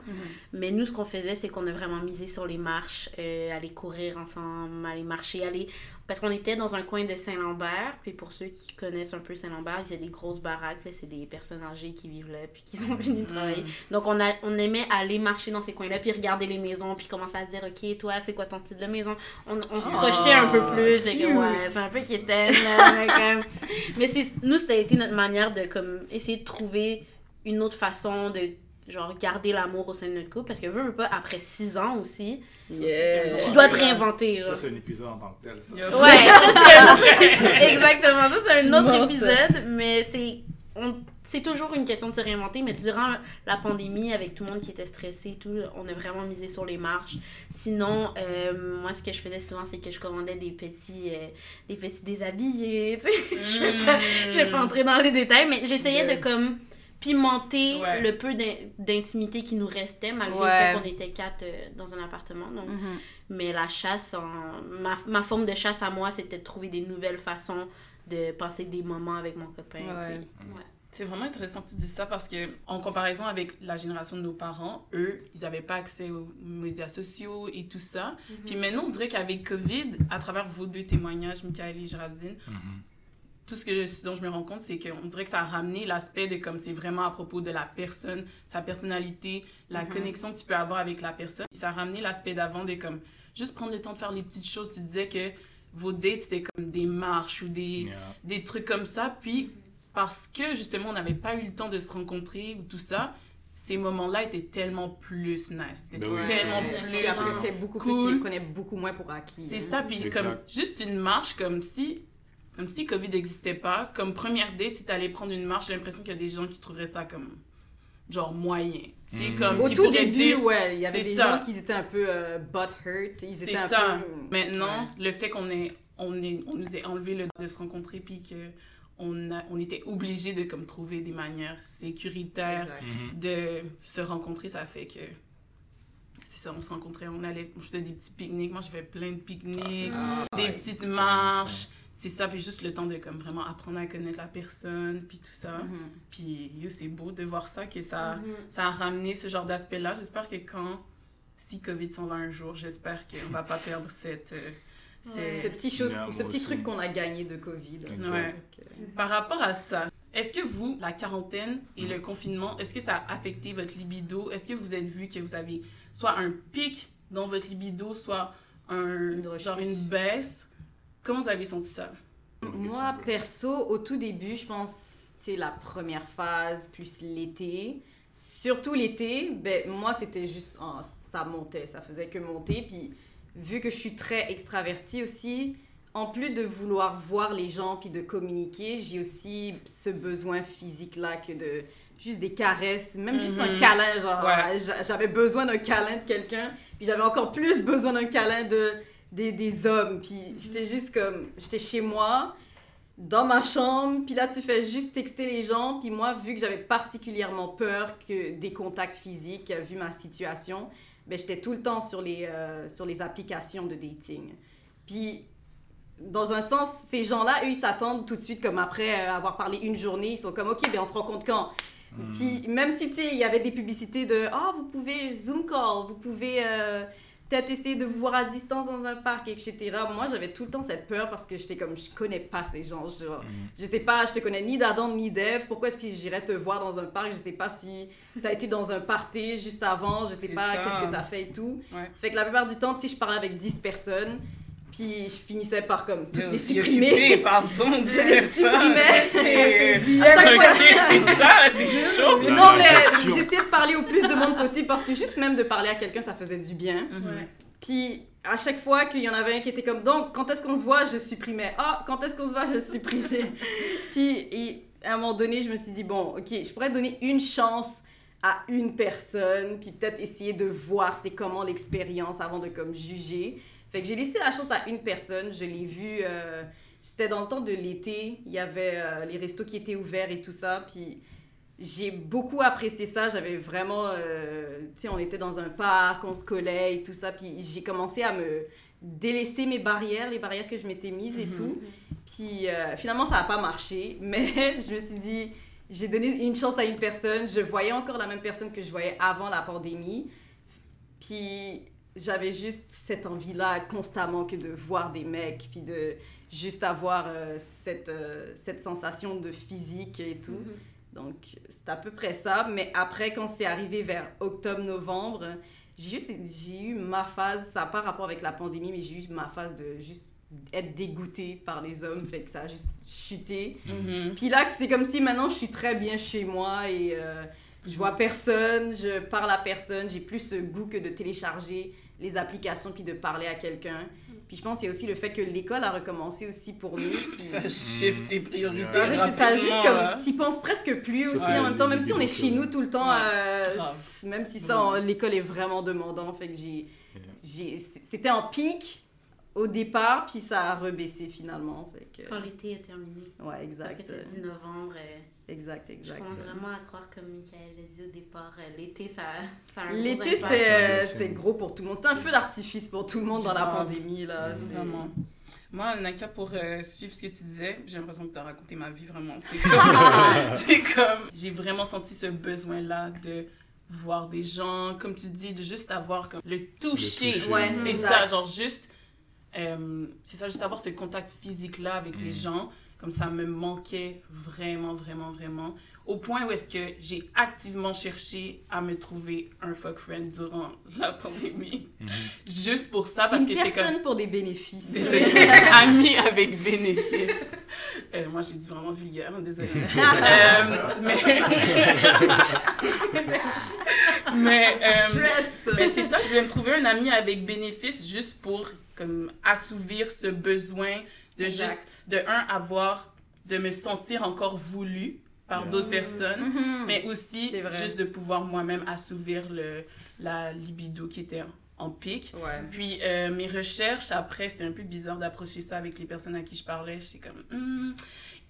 Mais nous, ce qu'on faisait, c'est qu'on a vraiment misé sur les marches, euh, aller courir ensemble, aller marcher, aller... Parce qu'on était dans un coin de Saint-Lambert, puis pour ceux qui connaissent un peu Saint-Lambert, il y a des grosses baraques, c'est des personnes âgées qui vivent là, puis qui sont venues travailler. Donc on, a, on aimait aller marcher dans ces coins-là, puis regarder les maisons, puis commencer à dire, OK, toi, c'est quoi ton style de maison? On, on se projetait un peu plus, ouais, c'est un peu quétaine, là, mais nous, c'était été notre manière de comme, essayer de trouver une autre façon de genre garder l'amour au sein de notre couple parce que veux, veux pas après six ans aussi Yeah. tu dois te réinventer genre. Ça, c'est un épisode en tant que tel. Ça. Ouais ça c'est un autre... exactement ça c'est un autre épisode mais c'est on... c'est toujours une question de se réinventer mais durant la pandémie avec tout le monde qui était stressé et tout on a vraiment misé sur les marches sinon euh, moi ce que je faisais souvent c'est que je commandais des petits euh, des petits déshabillés tu sais je vais pas je vais pas entrer dans les détails mais j'essayais de comme pimenter Ouais. le peu d'in- d'intimité qui nous restait malgré Ouais. le fait qu'on était quatre euh, dans un appartement donc Mhm. mais la chasse en- ma, ma forme de chasse à moi c'était de trouver des nouvelles façons de passer des moments avec mon copain Ouais. puis- ouais. C'est vraiment intéressant que tu dises ça parce que, en comparaison avec la génération de nos parents, eux, ils n'avaient pas accès aux médias sociaux et tout ça. Puis maintenant, on dirait qu'avec COVID, à travers vos deux témoignages, Michael et Géraldine, Mhm. Tout ce, que, ce dont je me rends compte, c'est qu'on dirait que ça a ramené l'aspect de comme c'est vraiment à propos de la personne, sa personnalité, la connexion que tu peux avoir avec la personne. Ça a ramené l'aspect d'avant de comme juste prendre le temps de faire les petites choses. Tu disais que vos dates, c'était comme des marches ou des, Yeah. des trucs comme ça. Puis, parce que justement, on n'avait pas eu le temps de se rencontrer ou tout ça, ces moments-là étaient tellement plus nice. C'était Ben oui. tellement Ouais. plus. Après, c'est beaucoup plus. cool. Prenaient beaucoup moins pour acquis. C'est hein. ça, puis Exact. comme juste une marche, comme si. Comme si COVID n'existait pas. Comme première date, si t'allais prendre une marche, j'ai l'impression qu'il y a des gens qui trouveraient ça comme. genre moyen. Tu sais, Mhm. comme. Au tout début, dire- ouais, il y avait c'est des ça. gens qui étaient un peu euh, butt hurt. Ils C'est étaient un ça. peu. Maintenant, Ouais. le fait qu'on ait, on ait, on nous ait enlevé le droit de se rencontrer, puis que on, a, on était obligé de comme trouver des manières sécuritaires Exact. Mhm. de se rencontrer, ça fait que c'est ça, on se rencontrait, on allait, on faisait des petits pique-niques. Moi, j'ai fait plein de pique-niques, Ah, des ouais. petites marches. C'est ça, puis juste le temps de comme vraiment apprendre à connaître la personne, puis tout ça. Mhm. Puis c'est beau de voir ça, que ça, Mhm. ça a ramené ce genre d'aspect-là. J'espère que quand, si COVID s'en va un jour, j'espère qu'on va pas perdre cette... euh, Ouais. Ces c'est- petits, choses, Yeah, ces moi petits aussi. trucs qu'on a gagnés de Covid. Exact. Ouais. Donc, euh, Par rapport à ça, est-ce que vous, la quarantaine et le confinement, est-ce que ça a affecté votre libido? Est-ce que vous êtes vu que vous avez soit un pic dans votre libido, soit un, Une genre une baisse? Comment vous avez senti ça? Moi, perso, au tout début, je pense, c'est la première phase, plus l'été. Surtout l'été, ben, moi, c'était juste, oh, ça montait, ça faisait que monter. Puis, vu que je suis très extravertie aussi, en plus de vouloir voir les gens puis de communiquer, j'ai aussi ce besoin physique-là que de juste des caresses, même juste un Mhm. câlin, genre Ouais. j'avais besoin d'un câlin de quelqu'un, puis j'avais encore plus besoin d'un câlin de des, des hommes, puis j'étais juste comme j'étais chez moi dans ma chambre, puis là tu fais juste texter les gens, puis moi vu que j'avais particulièrement peur que des contacts physiques vu ma situation, ben j'étais tout le temps sur les euh, sur les applications de dating. Puis dans un sens, ces gens-là, eux, ils s'attendent tout de suite, comme après euh, avoir parlé une journée, ils sont comme, OK, ben on se rencontre quand? Puis même si, tu il y avait des publicités de, ah, vous pouvez Zoom call, vous pouvez euh, peut-être essayer de vous voir à distance dans un parc, etc. Moi, j'avais tout le temps cette peur parce que j'étais comme, je connais pas ces gens. Genre, Je sais pas, je te connais ni d'Adam ni d'Eve. Pourquoi est-ce que j'irais te voir dans un parc? Je sais pas si t'as été dans un party juste avant. Je sais pas qu'est-ce que t'as fait et tout. Ouais. Fait que la plupart du temps, sais, je parlais avec 10 personnes. Puis je finissais par comme toutes les supprimer. pardon, Je les supprimais. C'est À chaque fois- Ok, c'est ça, c'est chaud. Non, mais j'essayais de parler au plus de monde possible parce que juste même de parler à quelqu'un, ça faisait du bien. Ouais. Puis à chaque fois qu'il y en avait un qui était comme donc quand est-ce qu'on se voit, je supprimais. Ah, quand est-ce qu'on se voit, je supprimais. Puis et à un moment donné, je me suis dit bon, ok, je pourrais donner une chance à une personne, puis peut-être essayer de voir c'est comment l'expérience avant de comme juger. Fait que j'ai laissé la chance à une personne, je l'ai vue, euh, c'était dans le temps de l'été, il y avait euh, les restos qui étaient ouverts et tout ça, puis j'ai beaucoup apprécié ça, j'avais vraiment, euh, tu sais, on était dans un parc, on se collait et tout ça, puis j'ai commencé à me délaisser mes barrières, les barrières que je m'étais mises et tout, puis finalement ça n'a pas marché, mais je me suis dit, j'ai donné une chance à une personne, je voyais encore la même personne que je voyais avant la pandémie, puis j'avais juste cette envie-là constamment que de voir des mecs, puis de juste avoir euh, cette, euh, cette sensation de physique et tout. Donc, c'est à peu près ça. Mais après, quand c'est arrivé vers octobre-novembre, j'ai juste j'ai eu ma phase, ça n'a pas rapport avec la pandémie, mais j'ai eu ma phase de juste être dégoûtée par les hommes, fait que ça a juste chuté. Mhm. Puis là, c'est comme si maintenant je suis très bien chez moi et euh, je vois personne, je parle à personne, j'ai plus ce goût que de télécharger les applications puis de parler à quelqu'un. Puis je pense qu'il y a aussi le fait que l'école a recommencé aussi pour nous. puis- Ça shift tes priorités c'est vrai que t'as juste comme... T'y penses presque plus aussi Ouais, en même temps, même si on est chez nous tout le temps, Ouais, euh, même si ça, l'école est vraiment demandant. Fait que j'ai... j'ai- C'était en pic au départ, puis ça a rebaissé finalement. Fait que... Quand l'été est terminé. Ouais, Parce exact. que t'as dit novembre. euh, Exact, Je exact. commence vraiment à croire, comme Michael a dit au départ, euh, l'été, ça, ça a un gros L'été, c'était euh, gros pour tout le monde. C'était un feu d'artifice pour tout le monde dans la pandémie. Là. C'est- Vraiment. Moi, Naka, pour euh, suivre ce que tu disais, j'ai l'impression que tu as raconté ma vie vraiment. C'est comme. j'ai vraiment senti ce besoin-là de voir des gens, comme tu dis, de juste avoir comme le toucher. toucher. Ouais, c'est exact. ça, genre juste. Euh, c'est ça, juste avoir ce contact physique-là avec les gens. Comme ça me manquait vraiment, vraiment, vraiment. Au point où est-ce que j'ai activement cherché à me trouver un fuck friend durant la pandémie. Juste pour ça, parce Une que c'est comme. personne pour des bénéfices. C'est ça. Ami avec bénéfice. Euh, moi, j'ai dit vraiment vulgaire, désolée. Euh, mais. mais. euh, Stress. mais c'est ça, je voulais me trouver un ami avec bénéfice juste pour comme assouvir ce besoin de Exact. juste de un avoir de me sentir encore voulu par d'autres personnes Mhm. mais aussi juste de pouvoir moi-même assouvir le la libido qui était en pic Ouais. puis euh, mes recherches, après, c'était un peu bizarre d'approcher ça avec les personnes à qui je parlais. J'étais comme, Hmm,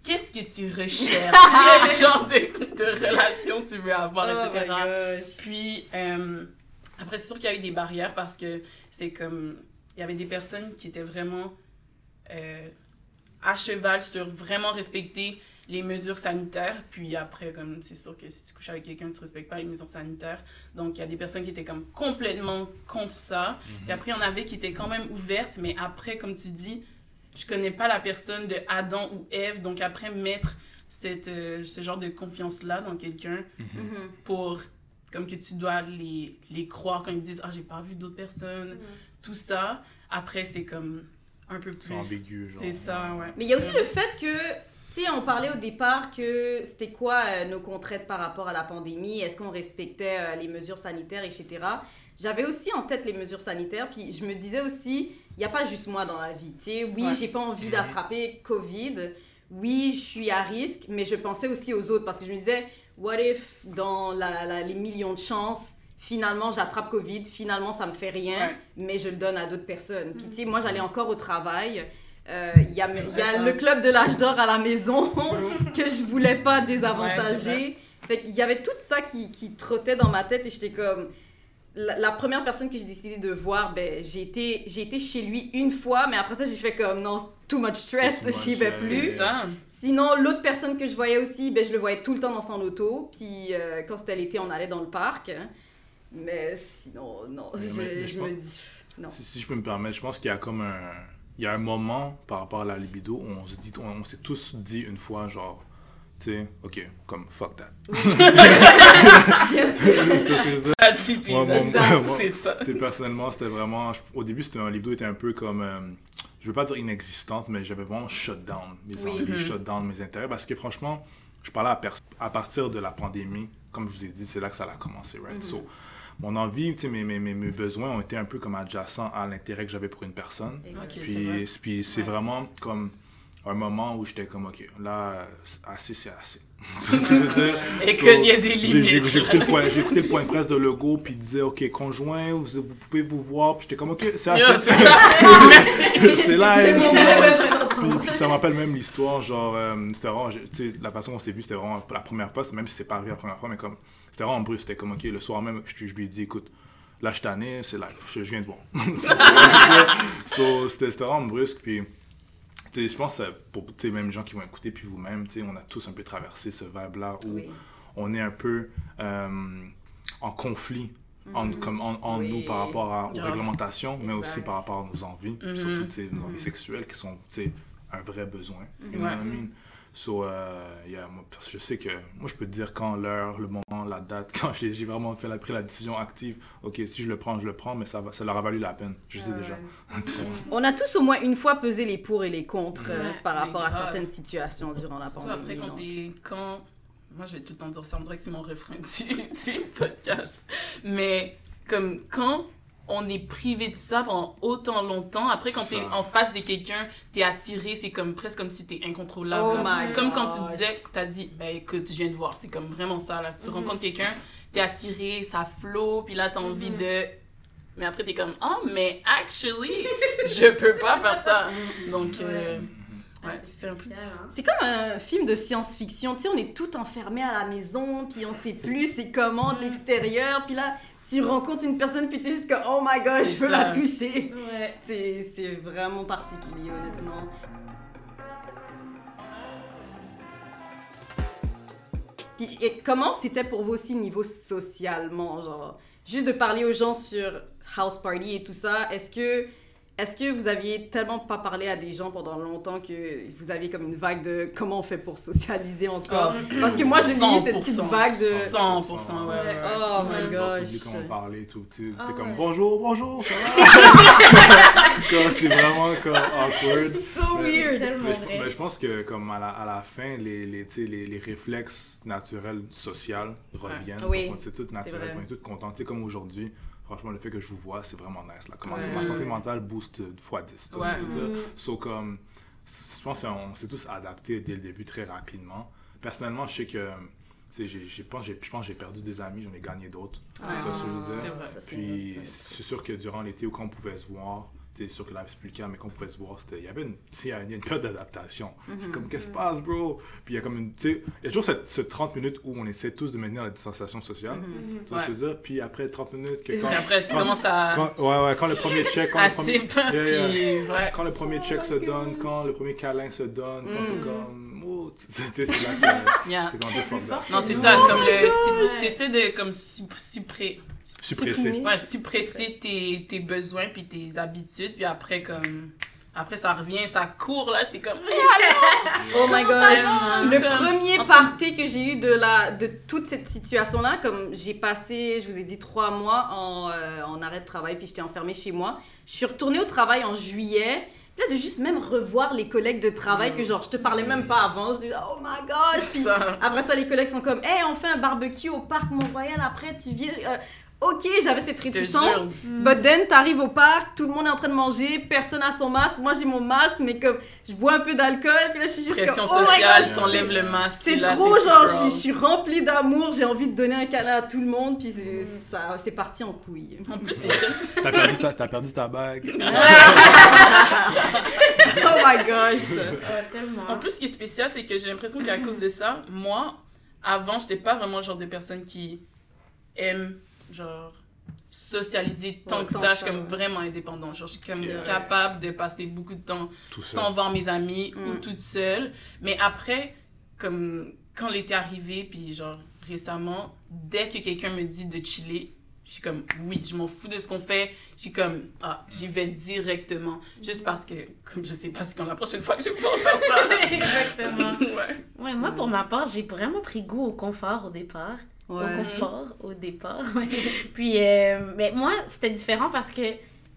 qu'est-ce que tu recherches? Quel genre de, de relation tu veux avoir, Oh etc. gosh. Puis, euh, après, c'est sûr qu'il y a eu des barrières parce que c'est comme, il y avait des personnes qui étaient vraiment euh, à cheval sur vraiment respecter les mesures sanitaires. Puis après, comme c'est sûr que si tu couches avec quelqu'un, tu respectes pas les mesures sanitaires. Donc, il y a des personnes qui étaient comme complètement contre ça. Et après, il y en avait qui étaient quand même ouvertes, mais après, comme tu dis, je connais pas la personne de Adam ou Ève. Donc, après, mettre cette, euh, ce genre de confiance-là dans quelqu'un Mhm. pour comme que tu dois les, les croire quand ils disent ah j'ai pas vu d'autres personnes tout ça après c'est comme un peu C'est plus ambigu, genre. c'est ça ouais Mais il y a aussi le fait que, tu Tu sais, on parlait au départ que c'était quoi euh, nos contraintes par rapport à la pandémie, est-ce qu'on respectait euh, les mesures sanitaires, etc. J'avais aussi en tête les mesures sanitaires, puis je me disais aussi, il n'y a pas juste moi dans la vie. Tu sais, oui, Ouais. j'ai pas envie d'attraper Covid, oui, je suis à risque, mais je pensais aussi aux autres parce que je me disais, what if dans la- la- les millions de chances, finalement j'attrape Covid, finalement ça me fait rien, Ouais. mais je le donne à d'autres personnes. Puis tu sais, moi j'allais encore au travail. Euh, Il y a, il y le club de l'âge d'or à la maison que je voulais pas Ouais, désavantager. fait qu'il y avait tout ça qui, qui trottait dans ma tête et j'étais comme. La, la première personne que j'ai décidé de voir, ben, j'ai été, j'ai été chez lui une fois, mais après ça, j'ai fait comme non, too much stress, j'y vais plus. ça. Sinon, l'autre personne que je voyais aussi, ben, je le voyais tout le temps dans son auto. Puis euh, quand c'était l'été, on allait dans le parc. hein. Mais sinon, non, Mais- je, mais je je pense- me dis. Non. Si, si je peux me permettre, je pense qu'il y a comme un. Il y a un moment par rapport à la libido où on se dit, on, on s'est tous dit une fois, genre, tu sais, ok, comme fuck that. Yes. Ça puis Moi, moi, c'est ça. Personnellement, c'était vraiment. je- au début, c'était un libido était un peu comme. euh, je veux pas dire inexistante, mais j'avais vraiment shut down mes Oui. envies, Mhm. shut down mes intérêts. Parce que franchement, je parlais à, à partir de la pandémie, comme je vous ai dit, c'est là que ça a commencé, right? Mhm. So, mon envie, mes, mes, mes, besoins ont été un peu comme adjacents à l'intérêt que j'avais pour une personne. Ok, c'est Puis, vrai. puis c'est Ouais. vraiment comme un moment où j'étais comme, ok, là, assez, c'est assez. Et So, qu'il y a des limites. j'ai écouté, le point- de presse de Legault, puis il disait, OK, conjoint, vous, vous pouvez vous voir. Puis j'étais comme, OK, c'est assez. c'est ça. Merci. c'est là, rêve Puis, ça me rappelle même l'histoire, genre, euh, c'était vraiment, j'ai- tu sais, la façon dont on s'est vu, c'était vraiment la première fois, même si c'est pas arrivé la première fois, mais comme, c'était vraiment brusque, c'était comme, OK, le soir même, je, je lui ai dit, écoute, là, je tanné, c'est live, je, je viens de voir. So, c'était vraiment brusque, puis, tu sais, je pense, que pour, tu sais, même les gens qui vont écouter, puis vous-même, tu sais, on a tous un peu traversé ce vibe-là où Oui. on est un peu euh, en conflit en, comme en, en Oui. nous par rapport à, aux réglementations, mais aussi par rapport à nos envies, Mhm. surtout tu sais, nos envies sexuelles qui sont tu sais, un vrai besoin. You know what I mean? So, euh, yeah, moi, parce que je sais que moi, je peux te dire quand l'heure, le moment, la date, quand j'ai vraiment fait la, pris la décision active, ok, si je le prends, je le prends, mais ça, va, ça leur a valu la peine. Je sais déjà. On a tous au moins une fois pesé les pour et les contre euh, par rapport à certaines situations durant la Surtout pandémie. après, quand donc. Quand... Moi, je vais tout le temps dire ça, on dirait que c'est mon refrain du, du podcast. Mais, comme, quand on est privé de ça pendant autant longtemps, après, quand t'es en face de quelqu'un, t'es attiré, c'est comme presque comme si t'es incontrôlable. Oh my Comme quand tu disais, t'as dit, ben écoute, je viens de voir, c'est comme vraiment ça, là. Tu Mhm. rencontres quelqu'un, t'es attiré, ça flot, puis là, t'as envie Mhm. de. Mais après, t'es comme, oh, mais actually, je peux pas faire ça. Donc, euh, Ah, c'est hein. C'est comme un film de science-fiction, tu sais, on est tout enfermé à la maison, puis on sait plus c'est comment de l'extérieur, puis là, tu rencontres une personne, puis t'es juste comme, oh my god, je peux la toucher. Ouais. C'est c'est vraiment particulier, honnêtement. Puis, et comment c'était pour vous aussi niveau socialement, genre, juste de parler aux gens sur house party et tout ça, est-ce que est-ce que vous aviez tellement pas parlé à des gens pendant longtemps que vous aviez comme une vague de comment on fait pour socialiser encore Parce que moi j'ai eu cette petite 100%. vague de 100%, ouais, ouais. ouais. oh Ouais. my gosh. T'oublies comment parler, tout. Tu Ah t'es comme ouais. bonjour, bonjour, ça va? Comme, c'est vraiment comme awkward. So Mais- weird. Tellement Mais je, vrai. mais je pense que comme à la, à la fin, les, les, les, les réflexes naturels sociaux reviennent. Oui, Donc, c'est tout c'est naturel. vrai. On est contents. Tu sais, comme aujourd'hui, franchement, le fait que je vous vois, c'est vraiment nice. Là. Comment Ouais. Ma santé mentale booste fois 10. tu vois ce que je veux dire? Mhm. So, comme, je pense qu'on s'est tous adaptés dès le début très rapidement. Personnellement, je sais que, je pense j'ai- je pense que j'ai perdu des amis, j'en ai gagné d'autres. Ouais. Tu vois ce que je veux dire? C'est vrai. Ça, c'est Puis c'est sûr que durant l'été, où quand on pouvait se voir, sûr que là c'est plus le cas, mais quand on pouvait se voir, c'était, il y avait une, tu sais, il y a une, une période d'adaptation. C'est comme, qu'est-ce qui se passe, bro? Puis il y a comme une, tu sais, il y a toujours cette, ce 30 minutes où on essaie tous de maintenir la distanciation sociale. Mhm. Tu vois ce que je veux dire? Puis après 30 minutes, que quand, après, tu quand- commences à. quand- ouais, ouais, quand le premier check, quand le premier, Yeah, yeah. Ouais. quand le premier check se donne, quand le premier câlin se donne, quand c'est Mm. comme, oh, tu sais, c'est là que Yeah. c'est. Non, c'est ça, comme le. Tu- T'essaies de comme sup- Supprimer. ouais, suppresser tes, tes besoins puis tes habitudes, puis après, comme. Après, ça revient, ça court, là, c'est comme. Oh my va? Le Comme- premier party que j'ai eu de, la, de toute cette situation-là, comme j'ai passé, je vous ai dit, trois mois en, euh, en arrêt de travail, puis j'étais enfermée chez moi. Je suis retournée au travail en juillet, Puis là, de juste même revoir les collègues de travail que genre, je te parlais même pas avant. Je dis, oh my gosh. C'est Puis ça. après ça, les collègues sont comme, hey, on fait un barbecue au parc Mont-Royal. Après, tu viens. euh, ok, j'avais cette réticence. jure. But then, t'arrives au parc, tout le monde est en train de manger, personne a son masque. Moi, j'ai mon masque, mais comme, je bois un peu d'alcool. Puis là, je suis juste Pression comme, oh my sociale, gosh. je t'enlève le masque. C'est trop genre, je, je suis remplie d'amour, j'ai envie de donner un câlin à tout le monde, puis c'est, Mm. ça, c'est parti en couille. En plus, c'est T'as perdu, ta- t'as perdu ta bague. oh my gosh! En plus, ce qui est spécial, c'est que j'ai l'impression qu'à cause de ça, moi, avant, j'étais pas vraiment le genre de personne qui aime, genre, socialiser tant Ouais, que ça. Je suis comme ouais. vraiment indépendante. Genre, je suis comme capable de passer beaucoup de temps sans voir mes amis ou Mm. toute seule. Mais après, comme quand l'été arrivé, puis genre récemment, dès que quelqu'un me dit de chiller, je suis comme oui, je m'en fous de ce qu'on fait. Je suis comme ah, j'y vais directement. Juste parce que, comme je sais pas si quand la prochaine fois que je vais pouvoir faire ça. Exactement. ouais. Ouais, moi, pour ma part, j'ai vraiment pris goût au confort au départ. Ouais. Au confort au départ. Puis, euh, mais moi, c'était différent parce que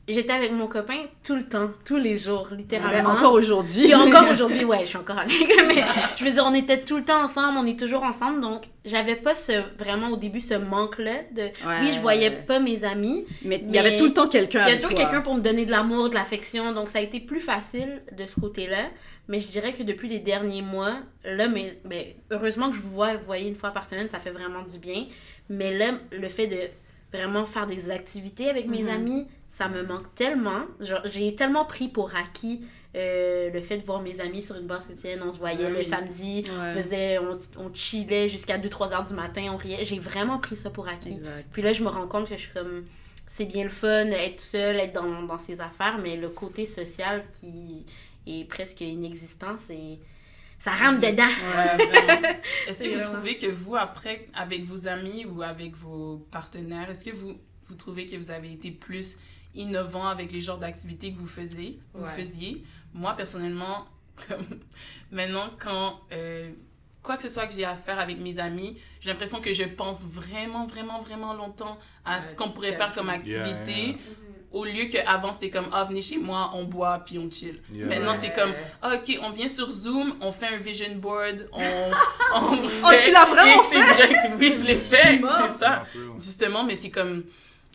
j'étais avec mon copain tout le temps, tous les jours, Ben, littéralement. encore aujourd'hui. Puis encore aujourd'hui, ouais, je suis encore avec mais je veux dire, on était tout le temps ensemble, on est toujours ensemble, donc j'avais pas ce, vraiment au début ce manque-là de... Ouais. Oui, je voyais pas mes amis, Mais il y avait tout le temps quelqu'un il y a avec toujours quelqu'un pour me donner de l'amour, de l'affection, donc ça a été plus facile de ce côté-là. Mais je dirais que depuis les derniers mois, là, mais, mais heureusement que je vous vois, voyez une fois par semaine, ça fait vraiment du bien. Mais là, le fait de vraiment faire des activités avec mes Mhm. amis, ça me manque tellement. J'ai tellement pris pour acquis euh, le fait de voir mes amis sur une base quotidienne. On se voyait Ah le samedi, Ouais. on, faisait, on, on chillait jusqu'à 2-3 heures du matin, on riait. J'ai vraiment pris ça pour acquis. Exact. Puis là, je me rends compte que je suis comme. C'est bien le fun, être seule, être dans, dans ses affaires, mais le côté social qui est presque inexistant, c'est. Ça rentre dedans. Ouais. Est-ce que vous vraiment- trouvez que vous, après, avec vos amis ou avec vos partenaires, est-ce que vous, vous trouvez que vous avez été plus innovant avec les genres d'activités que vous faisiez, vous Ouais. faisiez? Moi, personnellement, maintenant, quand euh, quoi que ce soit que j'ai à faire avec mes amis, j'ai l'impression que je pense vraiment, vraiment, vraiment longtemps à Ouais, ce qu'on pourrait faire comme activité. Yeah, yeah. Au lieu qu'avant, c'était comme, ah, venez chez moi, on boit, puis on chill. Yeah. Maintenant, Ouais. c'est comme, ah, ok, on vient sur Zoom, on fait un vision board, on. on Oh, tu l'as vraiment fait? direct, oui, je l'ai fait, c'est ça. Justement, mais c'est comme,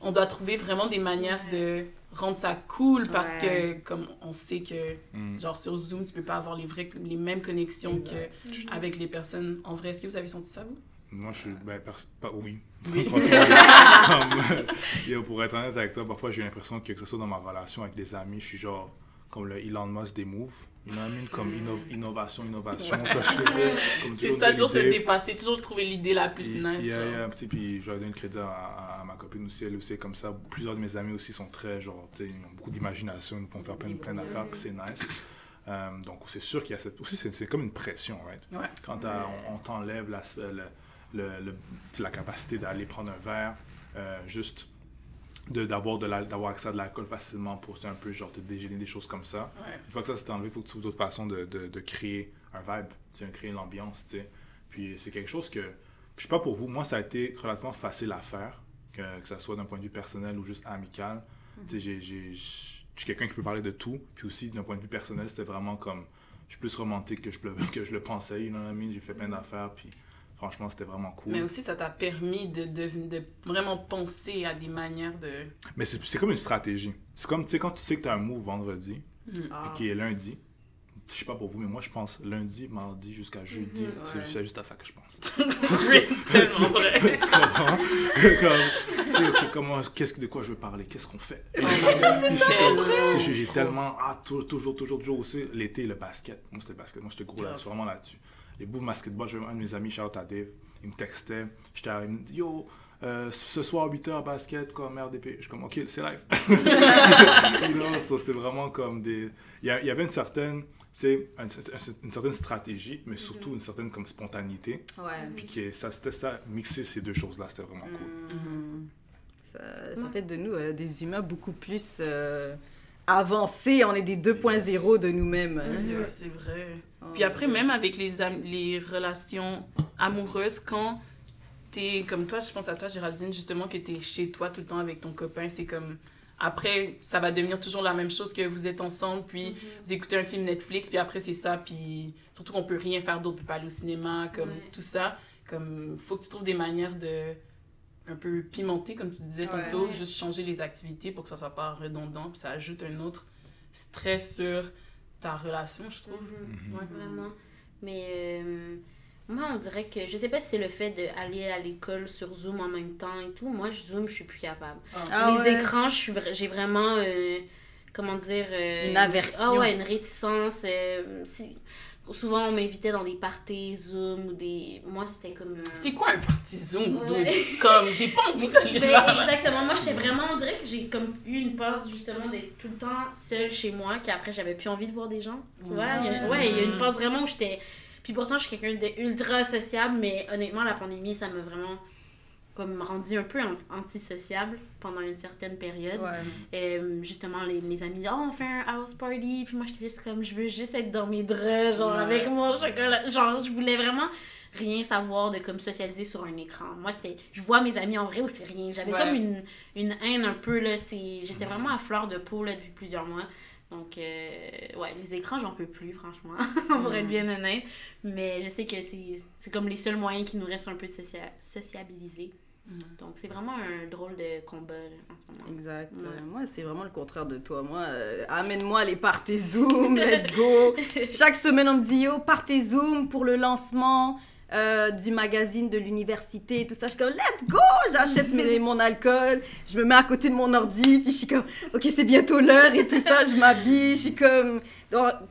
on doit trouver vraiment des manières de rendre ça cool parce Ouais. que, comme on sait que, Mm. genre sur Zoom, tu peux pas avoir les, vrais, les mêmes connexions qu'avec les personnes en vrai. Est-ce que vous avez senti ça, vous? Moi, je suis. Ben, pas, oui. Oui. Comme, pour être honnête avec toi, parfois j'ai l'impression que, que ce soit dans ma relation avec des amis, je suis genre comme le Elon Musk des moves. You know what I mean? Comme inno- innovation, innovation. C'est toujours ça, toujours se dépasser, toujours trouver l'idée la plus nice. yeah, yeah, sais, puis je leur donne le crédit à, à- à ma copine aussi, elle aussi est comme ça. Plusieurs de mes amis aussi sont très, genre, tu sais, ils ont beaucoup d'imagination, ils nous font faire plein, plein d'affaires, puis c'est nice. Euh, donc c'est sûr qu'il y a cette... Aussi, c'est c'est comme une pression, right? Ouais. Quand on, on t'enlève la, le- le- la capacité d'aller prendre un verre, euh, juste de- d'avoir d'avoir accès à de l'alcool facilement pour un peu genre te déjeuner des choses comme ça. Ouais. Une fois que ça c'est enlevé, il faut que tu trouves d'autres façons de, de, de créer un vibe, tu sais, créer l'ambiance, tu sais. Puis c'est quelque chose que, je sais pas pour vous, moi ça a été relativement facile à faire, que, que ce soit d'un point de vue personnel ou juste amical. Tu sais, j'ai- je suis quelqu'un qui peut parler de tout, puis aussi d'un point de vue personnel, c'était vraiment comme, je suis plus romantique que je, le- que je le pensais, you know what I mean? J'ai fait plein d'affaires, puis franchement c'était vraiment cool. Mais aussi, ça t'a permis de, de, de vraiment penser à des manières de. Mais c'est c'est comme une stratégie. C'est comme, tu sais, quand tu sais que tu as un move vendredi, Ah. puis qui est lundi, je sais pas pour vous, mais moi je pense lundi, mardi jusqu'à jeudi. C'est Ouais. c'est juste à ça que je pense. c'est tellement vrai. tu comprends? Comme, comment, qu'est-ce que- de quoi je veux parler? Qu'est-ce qu'on fait? J'ai- J'ai tellement, ah, tou- toujours, toujours, toujours aussi, l'été, le basket. Moi, c'était le basket. Moi, j'étais gros là, vraiment là-dessus. Les bouts de basketball, j'avais un de mes amis, Charles Dave, il me textait, j'étais arrivé, il me dit, yo, euh, ce soir 8h basket, comme RDP. Je suis comme, ok, c'est live. So c'est vraiment comme des. Il y, a- il y avait une certaine, c'est une certaine stratégie, mais surtout une certaine comme spontanéité. Ouais. Puis que ça, c'était ça, mixer ces deux choses-là, c'était vraiment cool. Mm. Ça, fait de nous euh, des humains beaucoup plus euh, avancés. On est des 2.0 de nous-mêmes. c'est vrai. Oh, Puis après, même avec les, les relations amoureuses, quand t'es comme toi, je pense à toi, Géraldine, justement, que t'es chez toi tout le temps avec ton copain, c'est comme. après, ça va devenir toujours la même chose que vous êtes ensemble, puis vous écoutez un film Netflix, puis après, c'est ça. Puis surtout qu'on peut rien faire d'autre, peut pas aller au cinéma, comme Ouais. tout ça. Comme, faut que tu trouves des manières de un peu pimenter, comme tu disais Ouais. tantôt, juste changer les activités pour que ça soit pas redondant, puis ça ajoute un autre stress sur ta relation, je trouve. Mhm. Mhm. Ouais. Vraiment. Mais euh, moi, on dirait que je sais pas si c'est le fait d'aller à l'école sur Zoom en même temps et tout. Moi, je Zoom, je suis plus capable. Ah les ouais. écrans, je suis vra- j'ai vraiment, euh, comment dire... euh, Une aversion. Ah ouais, une réticence. euh, si- souvent, on m'invitait dans des parties Zoom ou des... Moi, c'était comme... euh, C'est quoi un party Zoom? Ouais. Comme, j'ai pas envie d'aller Ben, là. exactement. Moi, j'étais vraiment, on dirait que j'ai comme eu une pause justement d'être tout le temps seule chez moi, qu'après, j'avais plus envie de voir des gens. Tu vois? Il y a- ouais, il y a une pause vraiment où j'étais. Puis pourtant, je suis quelqu'un de ultra sociable, mais honnêtement, la pandémie, ça m'a vraiment comme rendu un peu an- antisociable pendant une certaine période. Ouais. Euh, justement, les, mes amis disaient, oh, on fait un house party. Puis moi, j'étais juste comme, je veux juste être dans mes draps, genre, Ouais. avec mon chocolat. Genre, je voulais vraiment rien savoir de comme socialiser sur un écran. Moi, c'était, je vois mes amis en vrai ou c'est rien. J'avais Ouais. comme une, une haine un peu, là. C'est, j'étais vraiment à fleur de peau, là, depuis plusieurs mois. Donc, euh, ouais, les écrans, j'en peux plus, franchement, pour être bien honnête. Mais je sais que c'est, comme les seuls moyens qui nous restent un peu de socia- sociabiliser. Mhm. Donc, c'est vraiment un drôle de combat, en ce moment. Exact. Ouais. Euh, Moi, c'est vraiment le contraire de toi. Moi, euh, amène-moi les parties Zoom, let's go. Chaque semaine, on me dit, yo, partez Zoom pour le lancement euh, du magazine de l'université, tout ça. Je suis comme, let's go, j'achète mon alcool, je me mets à côté de mon ordi, puis je suis comme, ok, c'est bientôt l'heure et tout ça, je m'habille, je suis comme...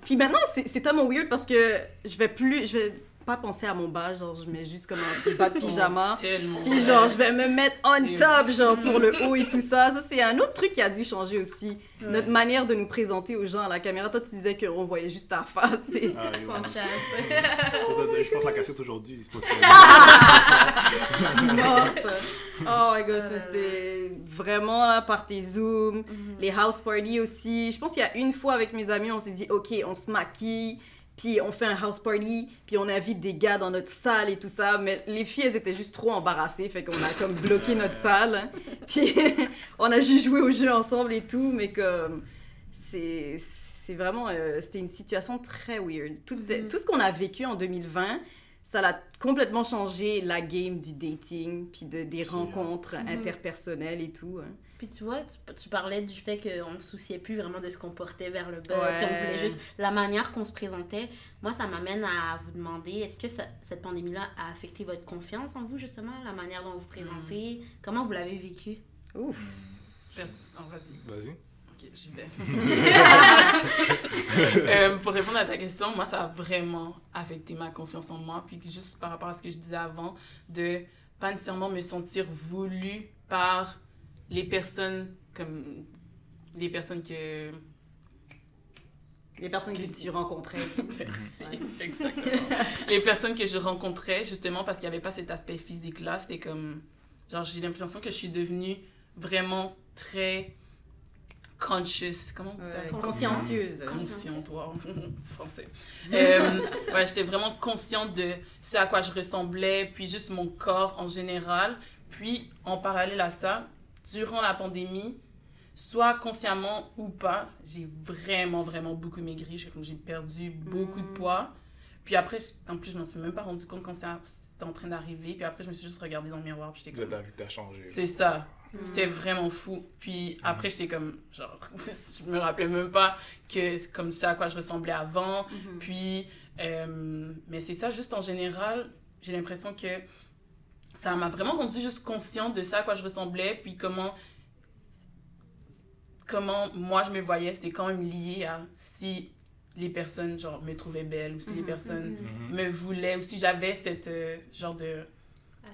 Puis maintenant, c'est tellement weird parce que je vais plus, je vais pas penser à mon bas, genre, je mets juste comme un bas de pyjama. Tellement. Puis genre, je vais me mettre on Et- top, genre, pour le haut et tout ça. Ça, c'est un autre truc qui a dû changer aussi. Notre manière de nous présenter aux gens à la caméra. Toi, tu disais qu'on voyait juste ta face. et- Ah, yo. Sans chasse. Je porte la cassette aujourd'hui. morte. Oh my god, c'était vraiment là par tes zooms, les house parties aussi. Je pense qu'il y a une fois avec mes amis, on s'est dit, ok, on se maquille, puis on fait un house party, puis on invite des gars dans notre salle et tout ça. Mais les filles, elles étaient juste trop embarrassées, fait qu'on a comme bloqué notre salle. Puis on a juste joué au jeu ensemble et tout, mais comme c'est vraiment euh, c'était une situation très weird. Tout, ce- tout ce qu'on a vécu en 2020, ça l'a complètement changé la game du dating, puis de, des rencontres interpersonnelles et tout. hein. Puis tu vois, tu, tu parlais du fait qu'on ne se souciait plus vraiment de ce qu'on portait vers le bas. Ouais. On voulait juste la manière qu'on se présentait. Moi, ça m'amène à vous demander, est-ce que ça- cette pandémie-là a affecté votre confiance en vous, justement, la manière dont vous vous présentez? Comment vous l'avez vécu? Ouf. Oh, vas-y. Vas-y. Ok, j'y vais. Euh, pour répondre à ta question, moi, ça a vraiment affecté ma confiance en moi. Puis juste par rapport à ce que je disais avant, de pas nécessairement me sentir voulu par les personnes comme les personnes que Les personnes que tu rencontrais. Merci, Ouais. exactement. les personnes que je rencontrais, justement, parce qu'il n'y avait pas cet aspect physique-là, c'était comme... Genre, j'ai l'impression que je suis devenue vraiment très conscious. Comment on dit ça? Ouais, consciencieuse. Consciente, wow, c'est français. Euh, ouais, j'étais vraiment consciente de ce à quoi je ressemblais, puis juste mon corps en général. Puis, en parallèle à ça, durant la pandémie, soit consciemment ou pas, j'ai vraiment, vraiment beaucoup maigri. J'ai perdu beaucoup de poids. Puis après, en plus, je m'en suis même pas rendu compte quand ça- c'était en train d'arriver. Puis après, je me suis juste regardée dans le miroir, puis j'étais Là, comme... t'as vu que t'as changé. C'est ça. C'est vraiment fou. Puis après, j'étais comme, genre, je me rappelais même pas que c'est comme ça à quoi je ressemblais avant. Puis, euh, mais c'est ça, juste en général, j'ai l'impression que ça m'a vraiment rendu juste consciente de ça à quoi je ressemblais. Puis comment, comment moi je me voyais, c'était quand même lié à si les personnes, genre, me trouvaient belle ou si les personnes Mhm. me voulaient ou si j'avais cette euh, genre de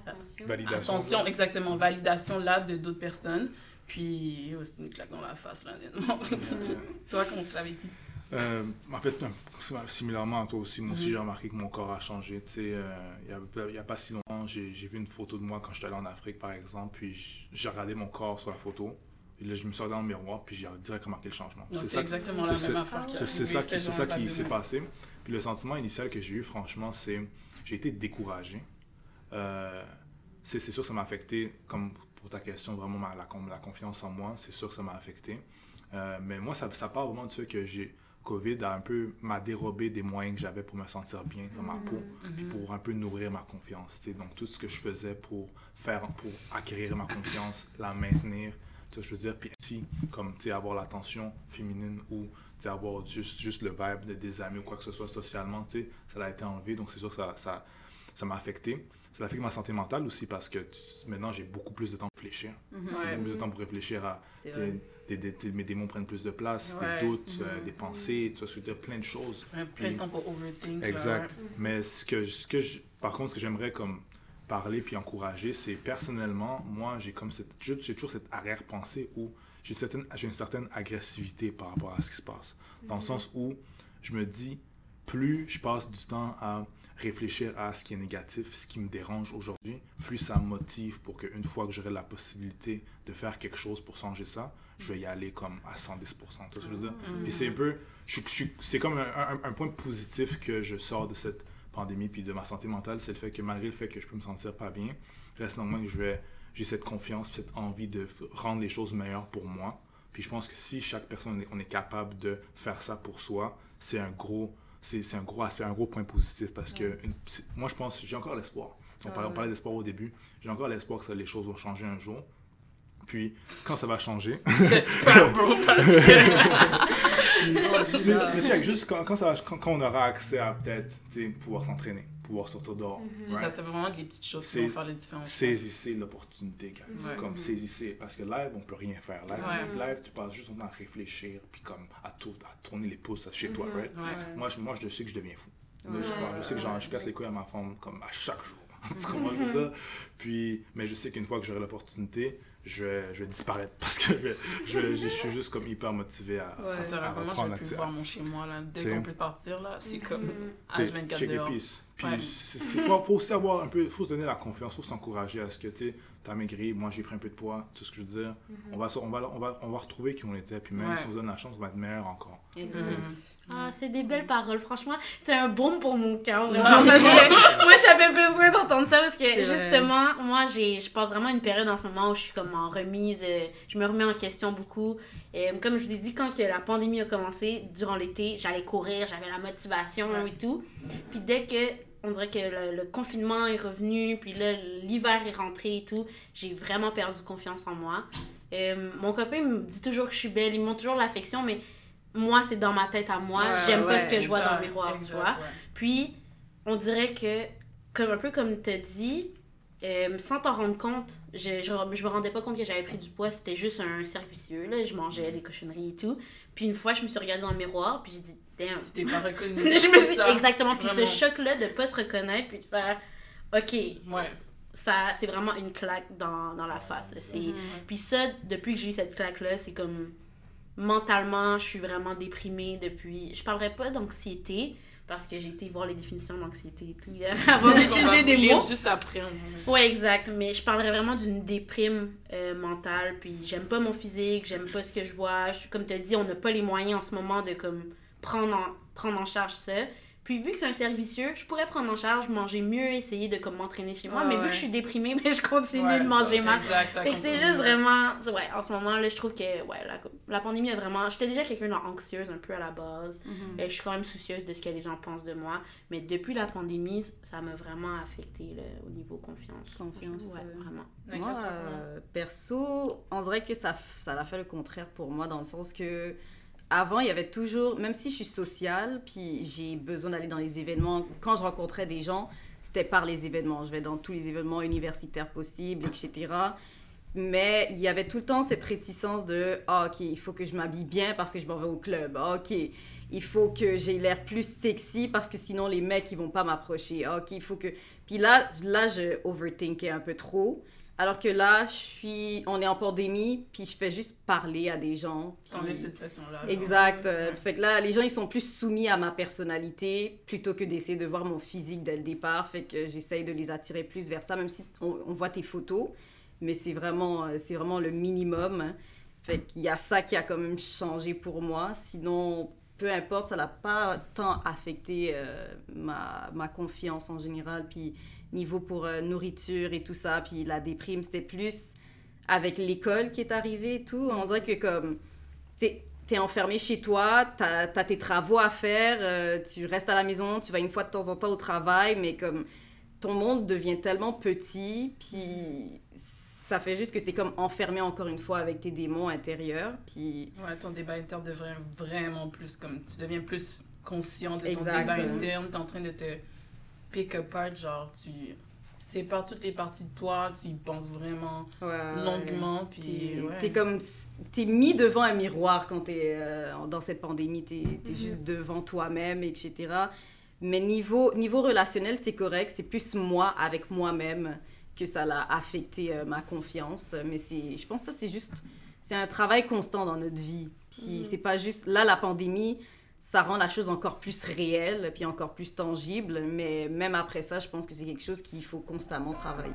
Attention. Validation. attention, exactement, validation là de d'autres personnes. Puis, oh, c'est une claque dans la face, là, honnêtement. Toi, comment tu l'as vécu? Euh, en fait, euh, similairement à toi aussi, moi aussi Mhm. j'ai remarqué que mon corps a changé. Tu sais, euh, il y a- il y a, pas si longtemps, j'ai vu une photo de moi quand j'étais allé en Afrique, par exemple, puis j'ai regardé mon corps sur la photo. Et là, je me suis regardé dans le miroir, puis j'ai direct remarqué le changement. C'est exactement la même affaire. qui C'est ça qui, ça qui s'est passé. Puis le sentiment initial que j'ai eu, franchement, c'est j'ai été découragé. Euh, c'est sûr, ça m'a affecté, comme pour ta question, vraiment ma- la, con- la confiance en moi, c'est sûr que ça m'a affecté. Euh, mais moi, ça, ça part vraiment du fait que j'ai COVID a un peu m'a dérobé des moyens que j'avais pour me sentir bien dans ma peau, puis pour un peu nourrir ma confiance. Donc tout ce que je faisais pour faire, pour acquérir ma confiance, la maintenir, tu je veux dire, puis si, comme avoir l'attention féminine ou avoir juste, juste le vibe de, des amis ou quoi que ce soit socialement, ça a été enlevé. Donc c'est sûr que ça, ça, ça m'a affecté. Ça affecte ma santé mentale aussi parce que tu- maintenant j'ai beaucoup plus de temps pour réfléchir. Ouais. J'ai plus de temps pour réfléchir à. Des, des- t'sais, mes démons prennent plus de place, Ouais. des doutes, euh, des pensées, tu vois, je veux dire, plein de choses. Ouais, plein de temps pour overthink. là, Exact. ouais. Mais ce que, ce que je- par contre, ce que j'aimerais comme parler puis encourager, c'est personnellement, moi, j'ai comme cette, j'ai toujours cette arrière-pensée où j'ai une, certaine, j'ai une certaine agressivité par rapport à ce qui se passe. Dans le sens où je me dis, plus je passe du temps à réfléchir à ce qui est négatif, ce qui me dérange aujourd'hui, plus ça me motive pour qu'une fois que j'aurai la possibilité de faire quelque chose pour changer ça, je vais y aller comme à 110%. Tu vois ce que je veux dire? Puis c'est un peu, je, je suis- c'est comme un, un- un point positif que je sors de cette pandémie puis de ma santé mentale, c'est le fait que malgré le fait que je peux me sentir pas bien, reste néanmoins que je vais, j'ai cette confiance, cette envie de rendre les choses meilleures pour moi. Puis je pense que si chaque personne, on est, capable de faire ça pour soi, c'est un gros, c'est, c'est un gros aspect, un gros point positif parce que une- moi je pense, j'ai encore l'espoir. On parlait, on parlait d'espoir au début. J'ai encore l'espoir que ça- les choses vont changer un jour. Puis quand ça va changer, J'espère, bro, parce que. Tu sais, mais check, juste quand, quand, ça va- quand, quand on aura accès à peut-être tu sais, pouvoir s'entraîner, pouvoir sortir dehors. C'est right? ça, c'est vraiment des petites choses qui vont faire la différence. Saisissez l'opportunité, guys. Ouais. Comme saisissez. Parce que live, on peut rien faire. Live, Ouais. tu, live, tu passes juste ton temps à réfléchir, puis comme à, tour- à tourner les pouces chez toi, right? Ouais. Moi, je, moi, je sais que je deviens fou. Là, je, je sais que genre, je casse les couilles à ma femme comme à chaque jour. tu comprends dire? Puis, mais je sais qu'une fois que j'aurai l'opportunité, je vais, je vais disparaître parce que je, vais- je, je suis juste comme hyper motivé à, Ouais. Ça sert à je reprendre vais plus voir mon chez moi, là. Dès qu'on peut partir, là, c'est comme C'est- H24 check les dehors. Puis, Ouais. c'est- faut, faut aussi avoir un peu, faut se donner la confiance, faut s'encourager à ce que, tu t'as maigri, moi j'ai pris un peu de poids, tout ce que je veux dire. on, va, on, va, on, va, on va retrouver qui on était, puis même Ouais. si on donne la chance, on va être meilleur encore. Ah, c'est des belles paroles. Franchement, c'est un baume pour mon cœur. moi, j'avais besoin d'entendre ça parce que vrai. justement, moi, j'ai, je passe vraiment une période en ce moment où je suis comme en remise. euh, je me remets en question beaucoup. Et, euh, comme je vous ai dit, quand que la pandémie a commencé, durant l'été, j'allais courir, j'avais la motivation Ouais. et tout. Puis dès que on dirait que le, le confinement est revenu, puis là, l'hiver est rentré et tout, j'ai vraiment perdu confiance en moi. Euh, mon copain me dit toujours que je suis belle, il me montre toujours l'affection, mais moi, c'est dans ma tête à moi. Ouais, J'aime pas ouais, ce que je vois ça, dans le miroir, tu vois. ouais. Puis, on dirait que, comme un peu comme tu as dit, euh, sans t'en rendre compte, je, je, je me rendais pas compte que j'avais pris du poids, c'était juste un cercle vicieux, là. Je mangeais des cochonneries et tout. Puis une fois, je me suis regardée dans le miroir, puis j'ai dit, damn. Tu t'es pas reconnu. je me C'est suis ça. exactement, puis Vraiment. ce choc-là de pas se reconnaître, puis de faire, ok, Ouais. ça, c'est vraiment une claque dans, dans la face. C'est... Mhm. Puis ça, depuis que j'ai eu cette claque-là, c'est comme mentalement, je suis vraiment déprimée depuis. Je parlerai pas d'anxiété parce que j'ai été voir les définitions d'anxiété et tout hier avant d'utiliser des mots. juste après. Ouais, exact. Mais je parlerais vraiment d'une déprime euh, mentale. Puis j'aime pas mon physique, j'aime pas ce que je vois. Je, comme tu as dit, on n'a pas les moyens en ce moment de comme prendre en, prendre en charge ça. Puis vu que c'est un cercle vicieux, je pourrais prendre en charge, manger mieux, essayer de comme m'entraîner chez moi. Ouais, mais vu que je suis déprimée, mais je continue Ouais, de manger ça, mal. Exact, ça Fait que c'est juste vraiment. Ouais, en ce moment, là, je trouve que ouais, la, la pandémie a vraiment. J'étais déjà quelqu'un d'anxieuse un peu à la base. Euh, je suis quand même soucieuse de ce que les gens pensent de moi. Mais depuis la pandémie, ça m'a vraiment affecté là, au niveau confiance. Confiance, Ouais, euh. vraiment. D'accord, Moi, euh, perso, on dirait que ça, ça a fait le contraire pour moi, dans le sens que avant, il y avait toujours, même si je suis sociale, puis j'ai besoin d'aller dans les événements, quand je rencontrais des gens, c'était par les événements. Je vais dans tous les événements universitaires possibles, etc. Mais il y avait tout le temps cette réticence de ah, OK, il faut que je m'habille bien parce que je m'en vais au club. Ah, OK, il faut que j'ai l'air plus sexy parce que sinon les mecs ils vont pas m'approcher. Ah, OK, il faut que. Puis là, là, je overthinkais un peu trop. Alors que là, je suis, on est en pandémie, puis je fais juste parler à des gens. puis- T'enlèves cette pression-là. Exact. euh, Ouais. Fait que là, les gens, ils sont plus soumis à ma personnalité plutôt que d'essayer de voir mon physique dès le départ. Fait que j'essaye de les attirer plus vers ça, même si on, on voit tes photos. Mais c'est vraiment, euh, c'est vraiment le minimum. Fait qu'il y a ça qui a quand même changé pour moi. Sinon, peu importe, ça n'a pas tant affecté euh, ma, ma confiance en général. Puis niveau pour euh, nourriture et tout ça. Puis la déprime, c'était plus avec l'école qui est arrivée et tout, on dirait que comme t'es es enfermé chez toi, t'as as tes travaux à faire, euh, tu restes à la maison, tu vas une fois de temps en temps au travail, mais comme ton monde devient tellement petit, puis ça fait juste que tu es comme enfermé encore une fois avec tes démons intérieurs, puis... Ouais, ton débat interne devient vraiment plus comme... Tu deviens plus conscient de ton Exact. débat interne, t'es en train de te pick apart, genre tu sépares toutes les parties de toi, tu y penses vraiment Ouais, longuement, puis T'es ouais. comme... T'es mis devant un miroir quand t'es euh, dans cette pandémie. T'es es Mhm. juste devant toi-même, etc. Mais niveau, niveau relationnel, c'est correct. C'est plus moi avec moi-même que ça l'a affecté euh, ma confiance. Mais c'est, je pense que ça, c'est juste... C'est un travail constant dans notre vie. Puis Mhm. c'est pas juste... Là, la pandémie, ça rend la chose encore plus réelle, puis encore plus tangible. Mais même après ça, je pense que c'est quelque chose qu'il faut constamment travailler.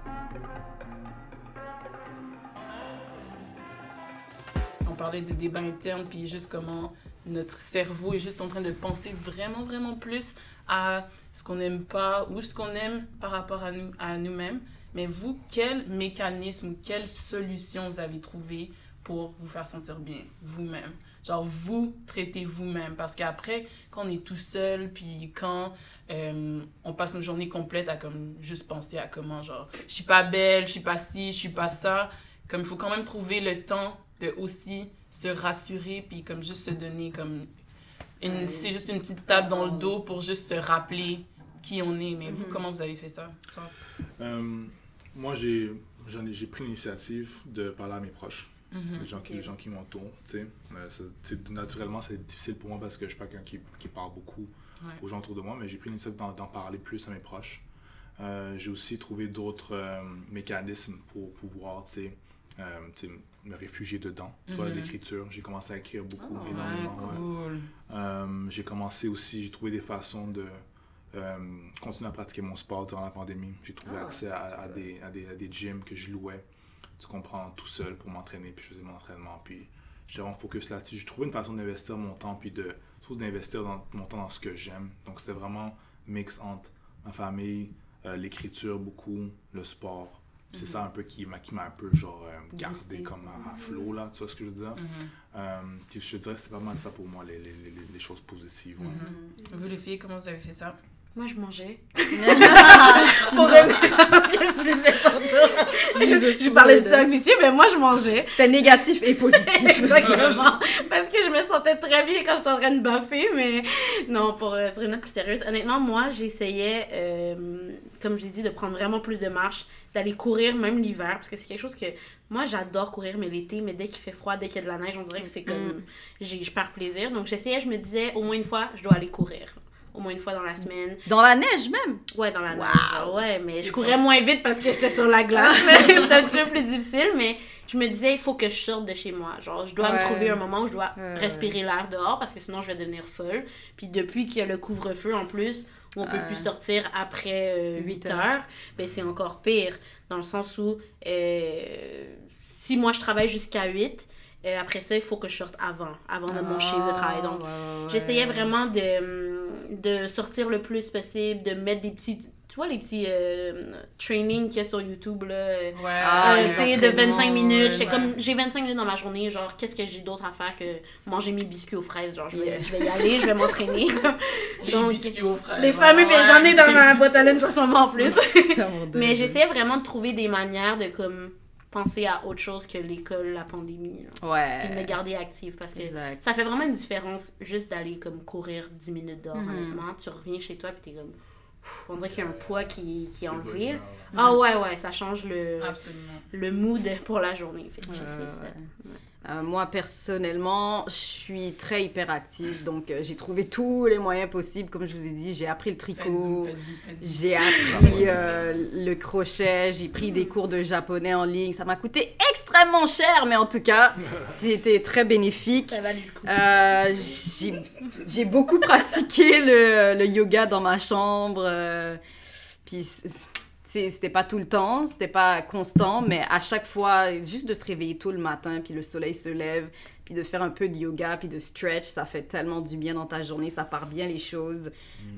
On parlait des débats internes, puis juste comment notre cerveau est juste en train de penser vraiment, vraiment plus à ce qu'on n'aime pas ou ce qu'on aime par rapport à nous à nous-mêmes. Mais vous, quel mécanisme ou quelle solution vous avez trouvé pour vous faire sentir bien vous-même? Genre, vous traitez vous-même. Parce qu'après, quand on est tout seul, puis quand euh, on passe une journée complète à comme juste penser à comment, genre, je suis pas belle, je suis pas ci, je suis pas ça, comme il faut quand même trouver le temps de aussi se rassurer puis comme juste se donner comme une Ouais. c'est juste une petite tape dans le dos pour juste se rappeler qui on est mais vous Mhm. comment vous avez fait ça? Euh, moi, j'ai j'en ai, j'ai pris l'initiative de parler à mes proches. Les, gens qui, les gens qui m'entourent. tu sais. Euh, naturellement, c'est difficile pour moi parce que je suis pas quelqu'un qui, qui parle beaucoup Ouais. aux gens autour de moi, mais j'ai pris l'initiative d'en parler plus à mes proches. Euh, j'ai aussi trouvé d'autres euh, mécanismes pour pouvoir tu sais, euh, tu sais, me réfugier dedans. Tu vois, Mhm. l'écriture, j'ai commencé à écrire beaucoup, Oh, ouais énormément. ouais. cool Euh, j'ai commencé aussi, j'ai trouvé des façons de euh, continuer à pratiquer mon sport durant la pandémie. J'ai trouvé Ah. accès à, à des, à, des, à des gyms que je louais, tu comprends, tout seul pour m'entraîner, puis je faisais mon entraînement, puis j'étais vraiment focus là-dessus. J'ai trouvé une façon d'investir mon temps, puis de, surtout d'investir dans, mon temps dans ce que j'aime. Donc c'était vraiment mix entre ma famille, euh, l'écriture beaucoup, le sport. C'est ça un peu qui m'a qui m'a un peu genre euh, gardé Boosté. comme à, à flot là, tu vois ce que je veux dire? Mhm. Euh, puis je te dirais que c'est pas mal ça pour moi, les, les, les, les choses positives. ouais. Mhm. vous les filles comment vous avez fait ça? Moi, je mangeais. Pour je parlais de ça avec monsieur, mais moi, je mangeais. C'était négatif et positif. Exactement. Parce que je me sentais très bien quand j'étais en train de baffer, mais non, pour sur une note plus sérieuse. Honnêtement, moi, j'essayais, euh, comme je l'ai dit, de prendre vraiment plus de marche, d'aller courir même l'hiver, parce que c'est quelque chose que moi, j'adore courir, mais l'été, mais dès qu'il fait froid, dès qu'il y a de la neige, on dirait que c'est comme. Mm. j'ai- Je perds plaisir. Donc, j'essayais, je me disais, au moins une fois, je dois aller courir. Au moins une fois dans la semaine. Dans la neige même? Ouais, dans la neige. Wow. genre, Ouais, mais je courais moins vite parce que j'étais sur la glace. C'était un petit peu plus difficile, mais je me disais, il faut que je sorte de chez moi. Genre, je dois me trouver un moment où je dois respirer l'air dehors parce que sinon je vais devenir folle. Puis depuis qu'il y a le couvre-feu en plus, où on peut plus sortir après euh, 8 Huit heures, heures. ben c'est encore pire. Dans le sens où, euh, si moi je travaille jusqu'à 8, euh, après ça, il faut que je sorte avant, avant de mon chiffre de travail. Donc, Ah, ouais, ouais, J'essayais vraiment de, de sortir le plus possible, de mettre des petits. Tu vois, les petits euh, trainings qu'il y a sur YouTube, là. ouais euh, tu sais, de entraînements, 25 minutes. J'étais ouais. comme, j'ai 25 minutes dans ma journée, genre, qu'est-ce que j'ai d'autre à faire que manger mes biscuits aux fraises? Genre, je vais, Yeah. je vais y aller, je vais m'entraîner. les donc, biscuits aux fraises les fameux, j'en ai dans ma boîte à lunch en ce moment en plus. Mais j'essayais vraiment de trouver des manières de, comme, penser à autre chose que l'école, la pandémie. là. Puis de me Ouais. garder active parce que Exact. ça fait vraiment une différence juste d'aller comme courir 10 minutes dehors, Mhm. honnêtement. Tu reviens chez toi puis t'es comme... On dirait qu'il y a un poids qui, qui est Le enlevé. ouais. Ah ouais, ouais, ça change le, absolument le mood pour la journée. Fait que Ouais, ça. ouais. Euh, moi, personnellement, je suis très hyperactive, donc euh, j'ai trouvé tous les moyens possibles. Comme je vous ai dit, j'ai appris le tricot, j'ai appris euh, le crochet, j'ai pris des cours de japonais en ligne. Ça m'a coûté extrêmement cher, mais en tout cas, c'était très bénéfique. Euh, j'ai- beaucoup pratiqué le, le yoga dans ma chambre. euh, puis c'était pas tout le temps, c'était pas constant, mais à chaque fois, juste de se réveiller tôt le matin, puis le soleil se lève, puis de faire un peu de yoga, puis de stretch, ça fait tellement du bien dans ta journée, ça part bien les choses.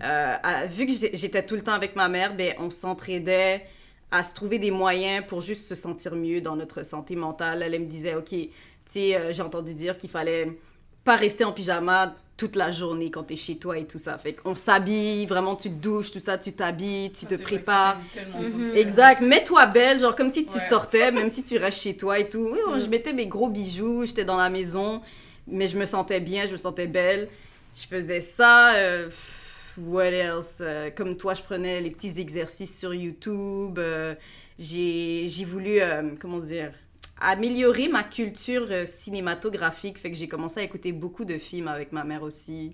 Euh, à- vu que j'étais tout le temps avec ma mère, ben, on s'entraidait à se trouver des moyens pour juste se sentir mieux dans notre santé mentale. Elle, elle me disait, OK, tu sais, euh, j'ai entendu dire qu'il fallait pas rester en pyjama toute la journée quand t'es chez toi et tout ça. Fait qu'on s'habille, vraiment, tu te douches, tout ça, tu t'habilles, tu te prépares. Mhm. positif. Exact, mets-toi belle, genre comme si tu Ouais. sortais, même si tu restes chez toi et tout. Oui, Mm. Je mettais mes gros bijoux, j'étais dans la maison, mais je me sentais bien, je me sentais belle. Je faisais ça. euh, what else? Euh, comme toi, je prenais les petits exercices sur YouTube. euh, j'ai j'ai voulu, euh, comment dire, améliorer ma culture euh, cinématographique. Fait que j'ai commencé à écouter beaucoup de films avec ma mère aussi.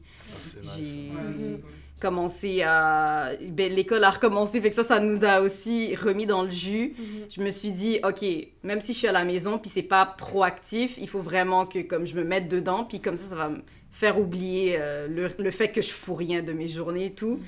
Nice. J'ai Ouais, commencé à... Ben, l'école a recommencé, fait que ça, ça nous a aussi remis dans le jus. Je me suis dit, OK, même si je suis à la maison, puis c'est pas proactif, il faut vraiment que comme je me mette dedans, puis comme ça, ça va me faire oublier euh, le, le fait que je fous rien de mes journées et tout.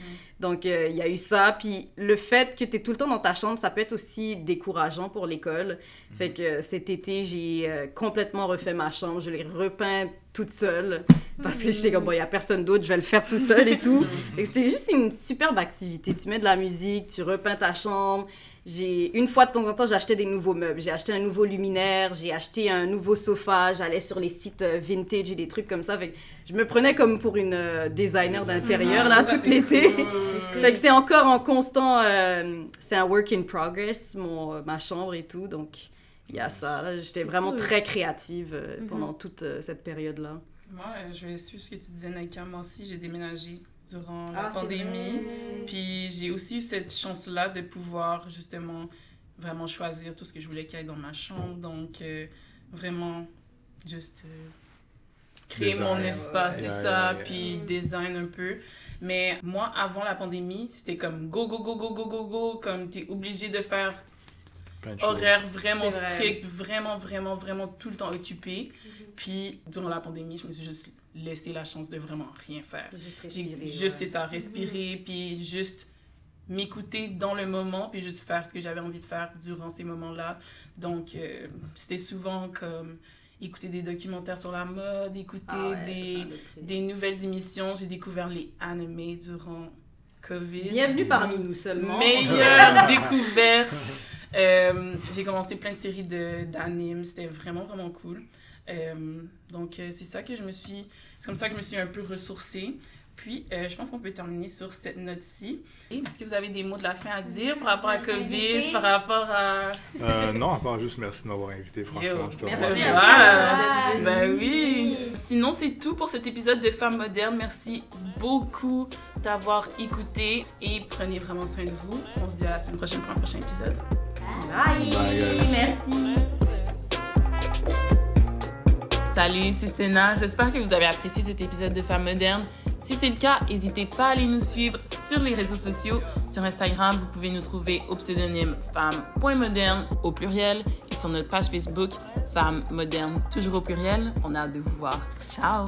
Donc, euh, il y a eu ça. Puis le fait que tu es tout le temps dans ta chambre, ça peut être aussi décourageant pour l'école. Fait que euh, cet été, j'ai euh, complètement refait ma chambre. Je l'ai repeint toute seule. Parce que j'étais comme, bon, il n'y a personne d'autre, je vais le faire tout seul et tout. Et c'est juste une superbe activité. Tu mets de la musique, tu repeins ta chambre. J'ai une fois de temps en temps, j'ai acheté des nouveaux meubles. J'ai acheté un nouveau luminaire, j'ai acheté un nouveau sofa. J'allais sur les sites euh, vintage et des trucs comme ça. Fait que je me prenais comme pour une euh, designer d'intérieur là Ça, tout l'été. cool. Fait que c'est encore en constant, euh, c'est un work in progress mon ma chambre et tout. Donc il y a ça. là. J'étais vraiment cool. très créative euh, Mhm. pendant toute euh, cette période là. Moi, je vais suivre ce que tu disais, Naika. Moi aussi, j'ai déménagé durant Ah, la pandémie. Puis j'ai aussi eu cette chance-là de pouvoir justement vraiment choisir tout ce que je voulais qu'il y ait dans ma chambre. Donc, euh, vraiment, juste euh, créer Design, mon espace, c'est Yeah, ça, yeah, yeah. puis design un peu. Mais moi, avant la pandémie, c'était comme go, go, go, go, go, go, go, comme t'es obligé de faire horaire vraiment vrai. strict, vraiment, vraiment, vraiment tout le temps occupé. Puis, durant la pandémie, je me suis juste laissé la chance de vraiment rien faire. Juste respirer. juste, ouais. c'est ça, respirer, puis juste m'écouter dans le moment, puis juste faire ce que j'avais envie de faire durant ces moments-là. Donc, euh, c'était souvent comme écouter des documentaires sur la mode, écouter Ah ouais, des, nouvelles émissions. J'ai découvert les animés durant COVID. Bienvenue parmi nous seulement. Meilleure découverte. Euh, j'ai commencé plein de séries de- d'animes. C'était vraiment, vraiment cool. Euh, donc, euh, c'est ça que je me suis... C'est comme ça que je me suis un peu ressourcée. Puis, euh, je pense qu'on peut terminer sur cette note-ci. Et Est-ce que vous avez des mots de la fin à dire par rapport à COVID, invité. par rapport à... Euh, non, à part juste merci de m'avoir invité, franchement. Yo, Merci à. Ben oui. Sinon, c'est tout pour cet épisode de Femmes modernes. Merci beaucoup d'avoir écouté et prenez vraiment soin de vous. On se dit à la semaine prochaine pour un prochain épisode. Bye. Bye. Merci. Salut, c'est Sénat. J'espère que vous avez apprécié cet épisode de Femmes modernes. Si c'est le cas, n'hésitez pas à aller nous suivre sur les réseaux sociaux. Sur Instagram, vous pouvez nous trouver au pseudonyme femmes.moderne au pluriel et sur notre page Facebook Femmes modernes toujours au pluriel. On a hâte de vous voir. Ciao!